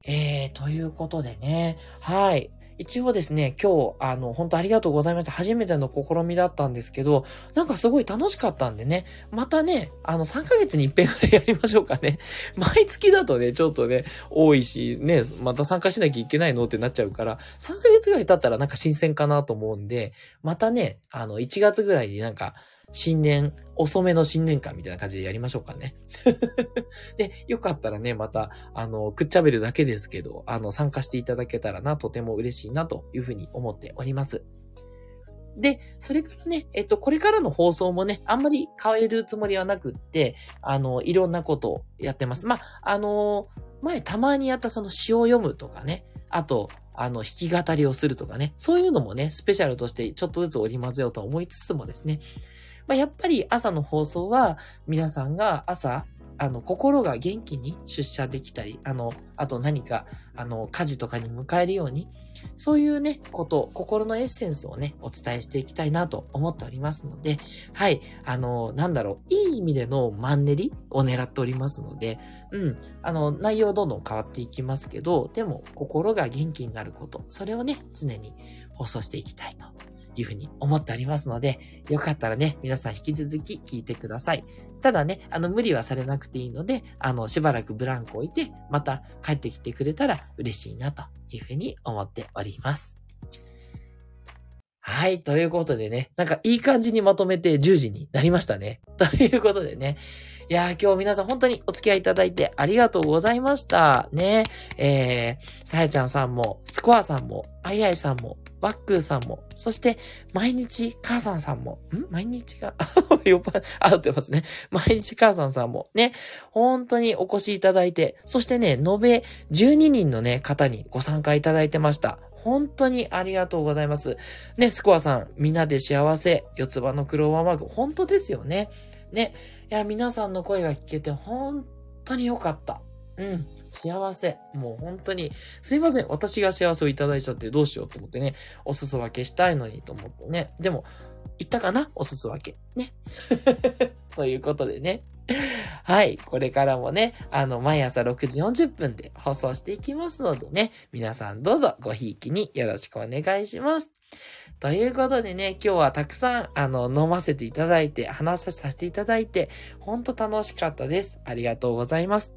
えー、ということでね。はい。一応ですね、今日、あの、本当ありがとうございました。初めての試みだったんですけど、なんかすごい楽しかったんでね、またね、あの、3ヶ月に一遍ぐらいやりましょうかね。毎月だとね、ちょっとね、多いし、ね、また参加しなきゃいけないのってなっちゃうから、3ヶ月ぐらい経ったらなんか新鮮かなと思うんで、またね、あの、1月ぐらいになんか、新年遅めの新年会みたいな感じでやりましょうかね。で、よかったらね、また、あの、くっちゃべるだけですけど、あの、参加していただけたらな、とても嬉しいな、というふうに思っております。で、それからね、えっと、これからの放送もね、あんまり変えるつもりはなくって、あの、いろんなことをやってます。まあ、あの、前たまにやったその詩を読むとかね、あと、あの、弾き語りをするとかね、そういうのもね、スペシャルとしてちょっとずつ織り交ぜようと思いつつもですね、まあ、やっぱり朝の放送は皆さんが朝あの、心が元気に出社できたり、あの、あと何か、あの、家事とかに迎えるように、そういうね、こと、心のエッセンスをね、お伝えしていきたいなと思っておりますので、はい、あの、なんだろう、いい意味でのマンネリを狙っておりますので、うん、あの、内容どんどん変わっていきますけど、でも、心が元気になること、それをね、常に放送していきたいというふうに思っておりますので、よかったらね、皆さん引き続き聞いてください。ただね、あの、無理はされなくていいので、あの、しばらくブランク置いて、また帰ってきてくれたら嬉しいなというふうに思っております。はい。ということでね、なんかいい感じにまとめて10時になりましたね。ということでね、いやー今日皆さん本当にお付き合いいただいてありがとうございました。ね。えー、さやちゃんさんも、スコアさんも、あいあいさんも、ワックーさんも、そして、毎日母さんさんも、ん？毎日が、よっぱ、合ってますね。毎日母さんさんも、ね。本当にお越しいただいて、そしてね、延べ12人のね、方にご参加いただいてました。本当にありがとうございます。ね、スコアさん、みんなで幸せ、四つ葉のクローバーマーク、本当ですよね。ね。いや、皆さんの声が聞けて本当に良かった。うん。幸せ。もう本当に。すいません。私が幸せをいただいちゃってどうしようと思ってね。お裾分けしたいのにと思ってね。でも、言ったかな？お裾分け。ね。ということでね。はい。これからもね、あの、毎朝6時40分で放送していきますのでね。皆さんどうぞごひいきによろしくお願いします。ということでね、今日はたくさん、あの、飲ませていただいて、話させていただいて、ほんと楽しかったです。ありがとうございます。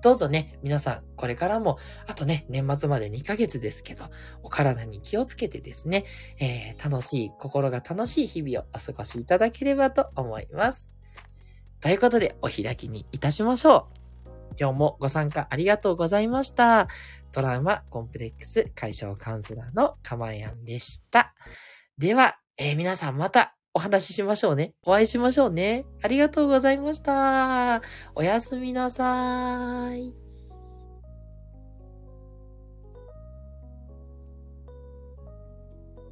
どうぞね、皆さん、これからも、あとね、年末まで2ヶ月ですけど、お体に気をつけてですね、えー、楽しい、心が楽しい日々をお過ごしいただければと思います。ということで、お開きにいたしましょう。今日もご参加ありがとうございました。トラウマコンプレックス解消カウンセラーのかまやんでした。では、えー、皆さんまたお話ししましょうね。お会いしましょうね。ありがとうございました。おやすみなさーい。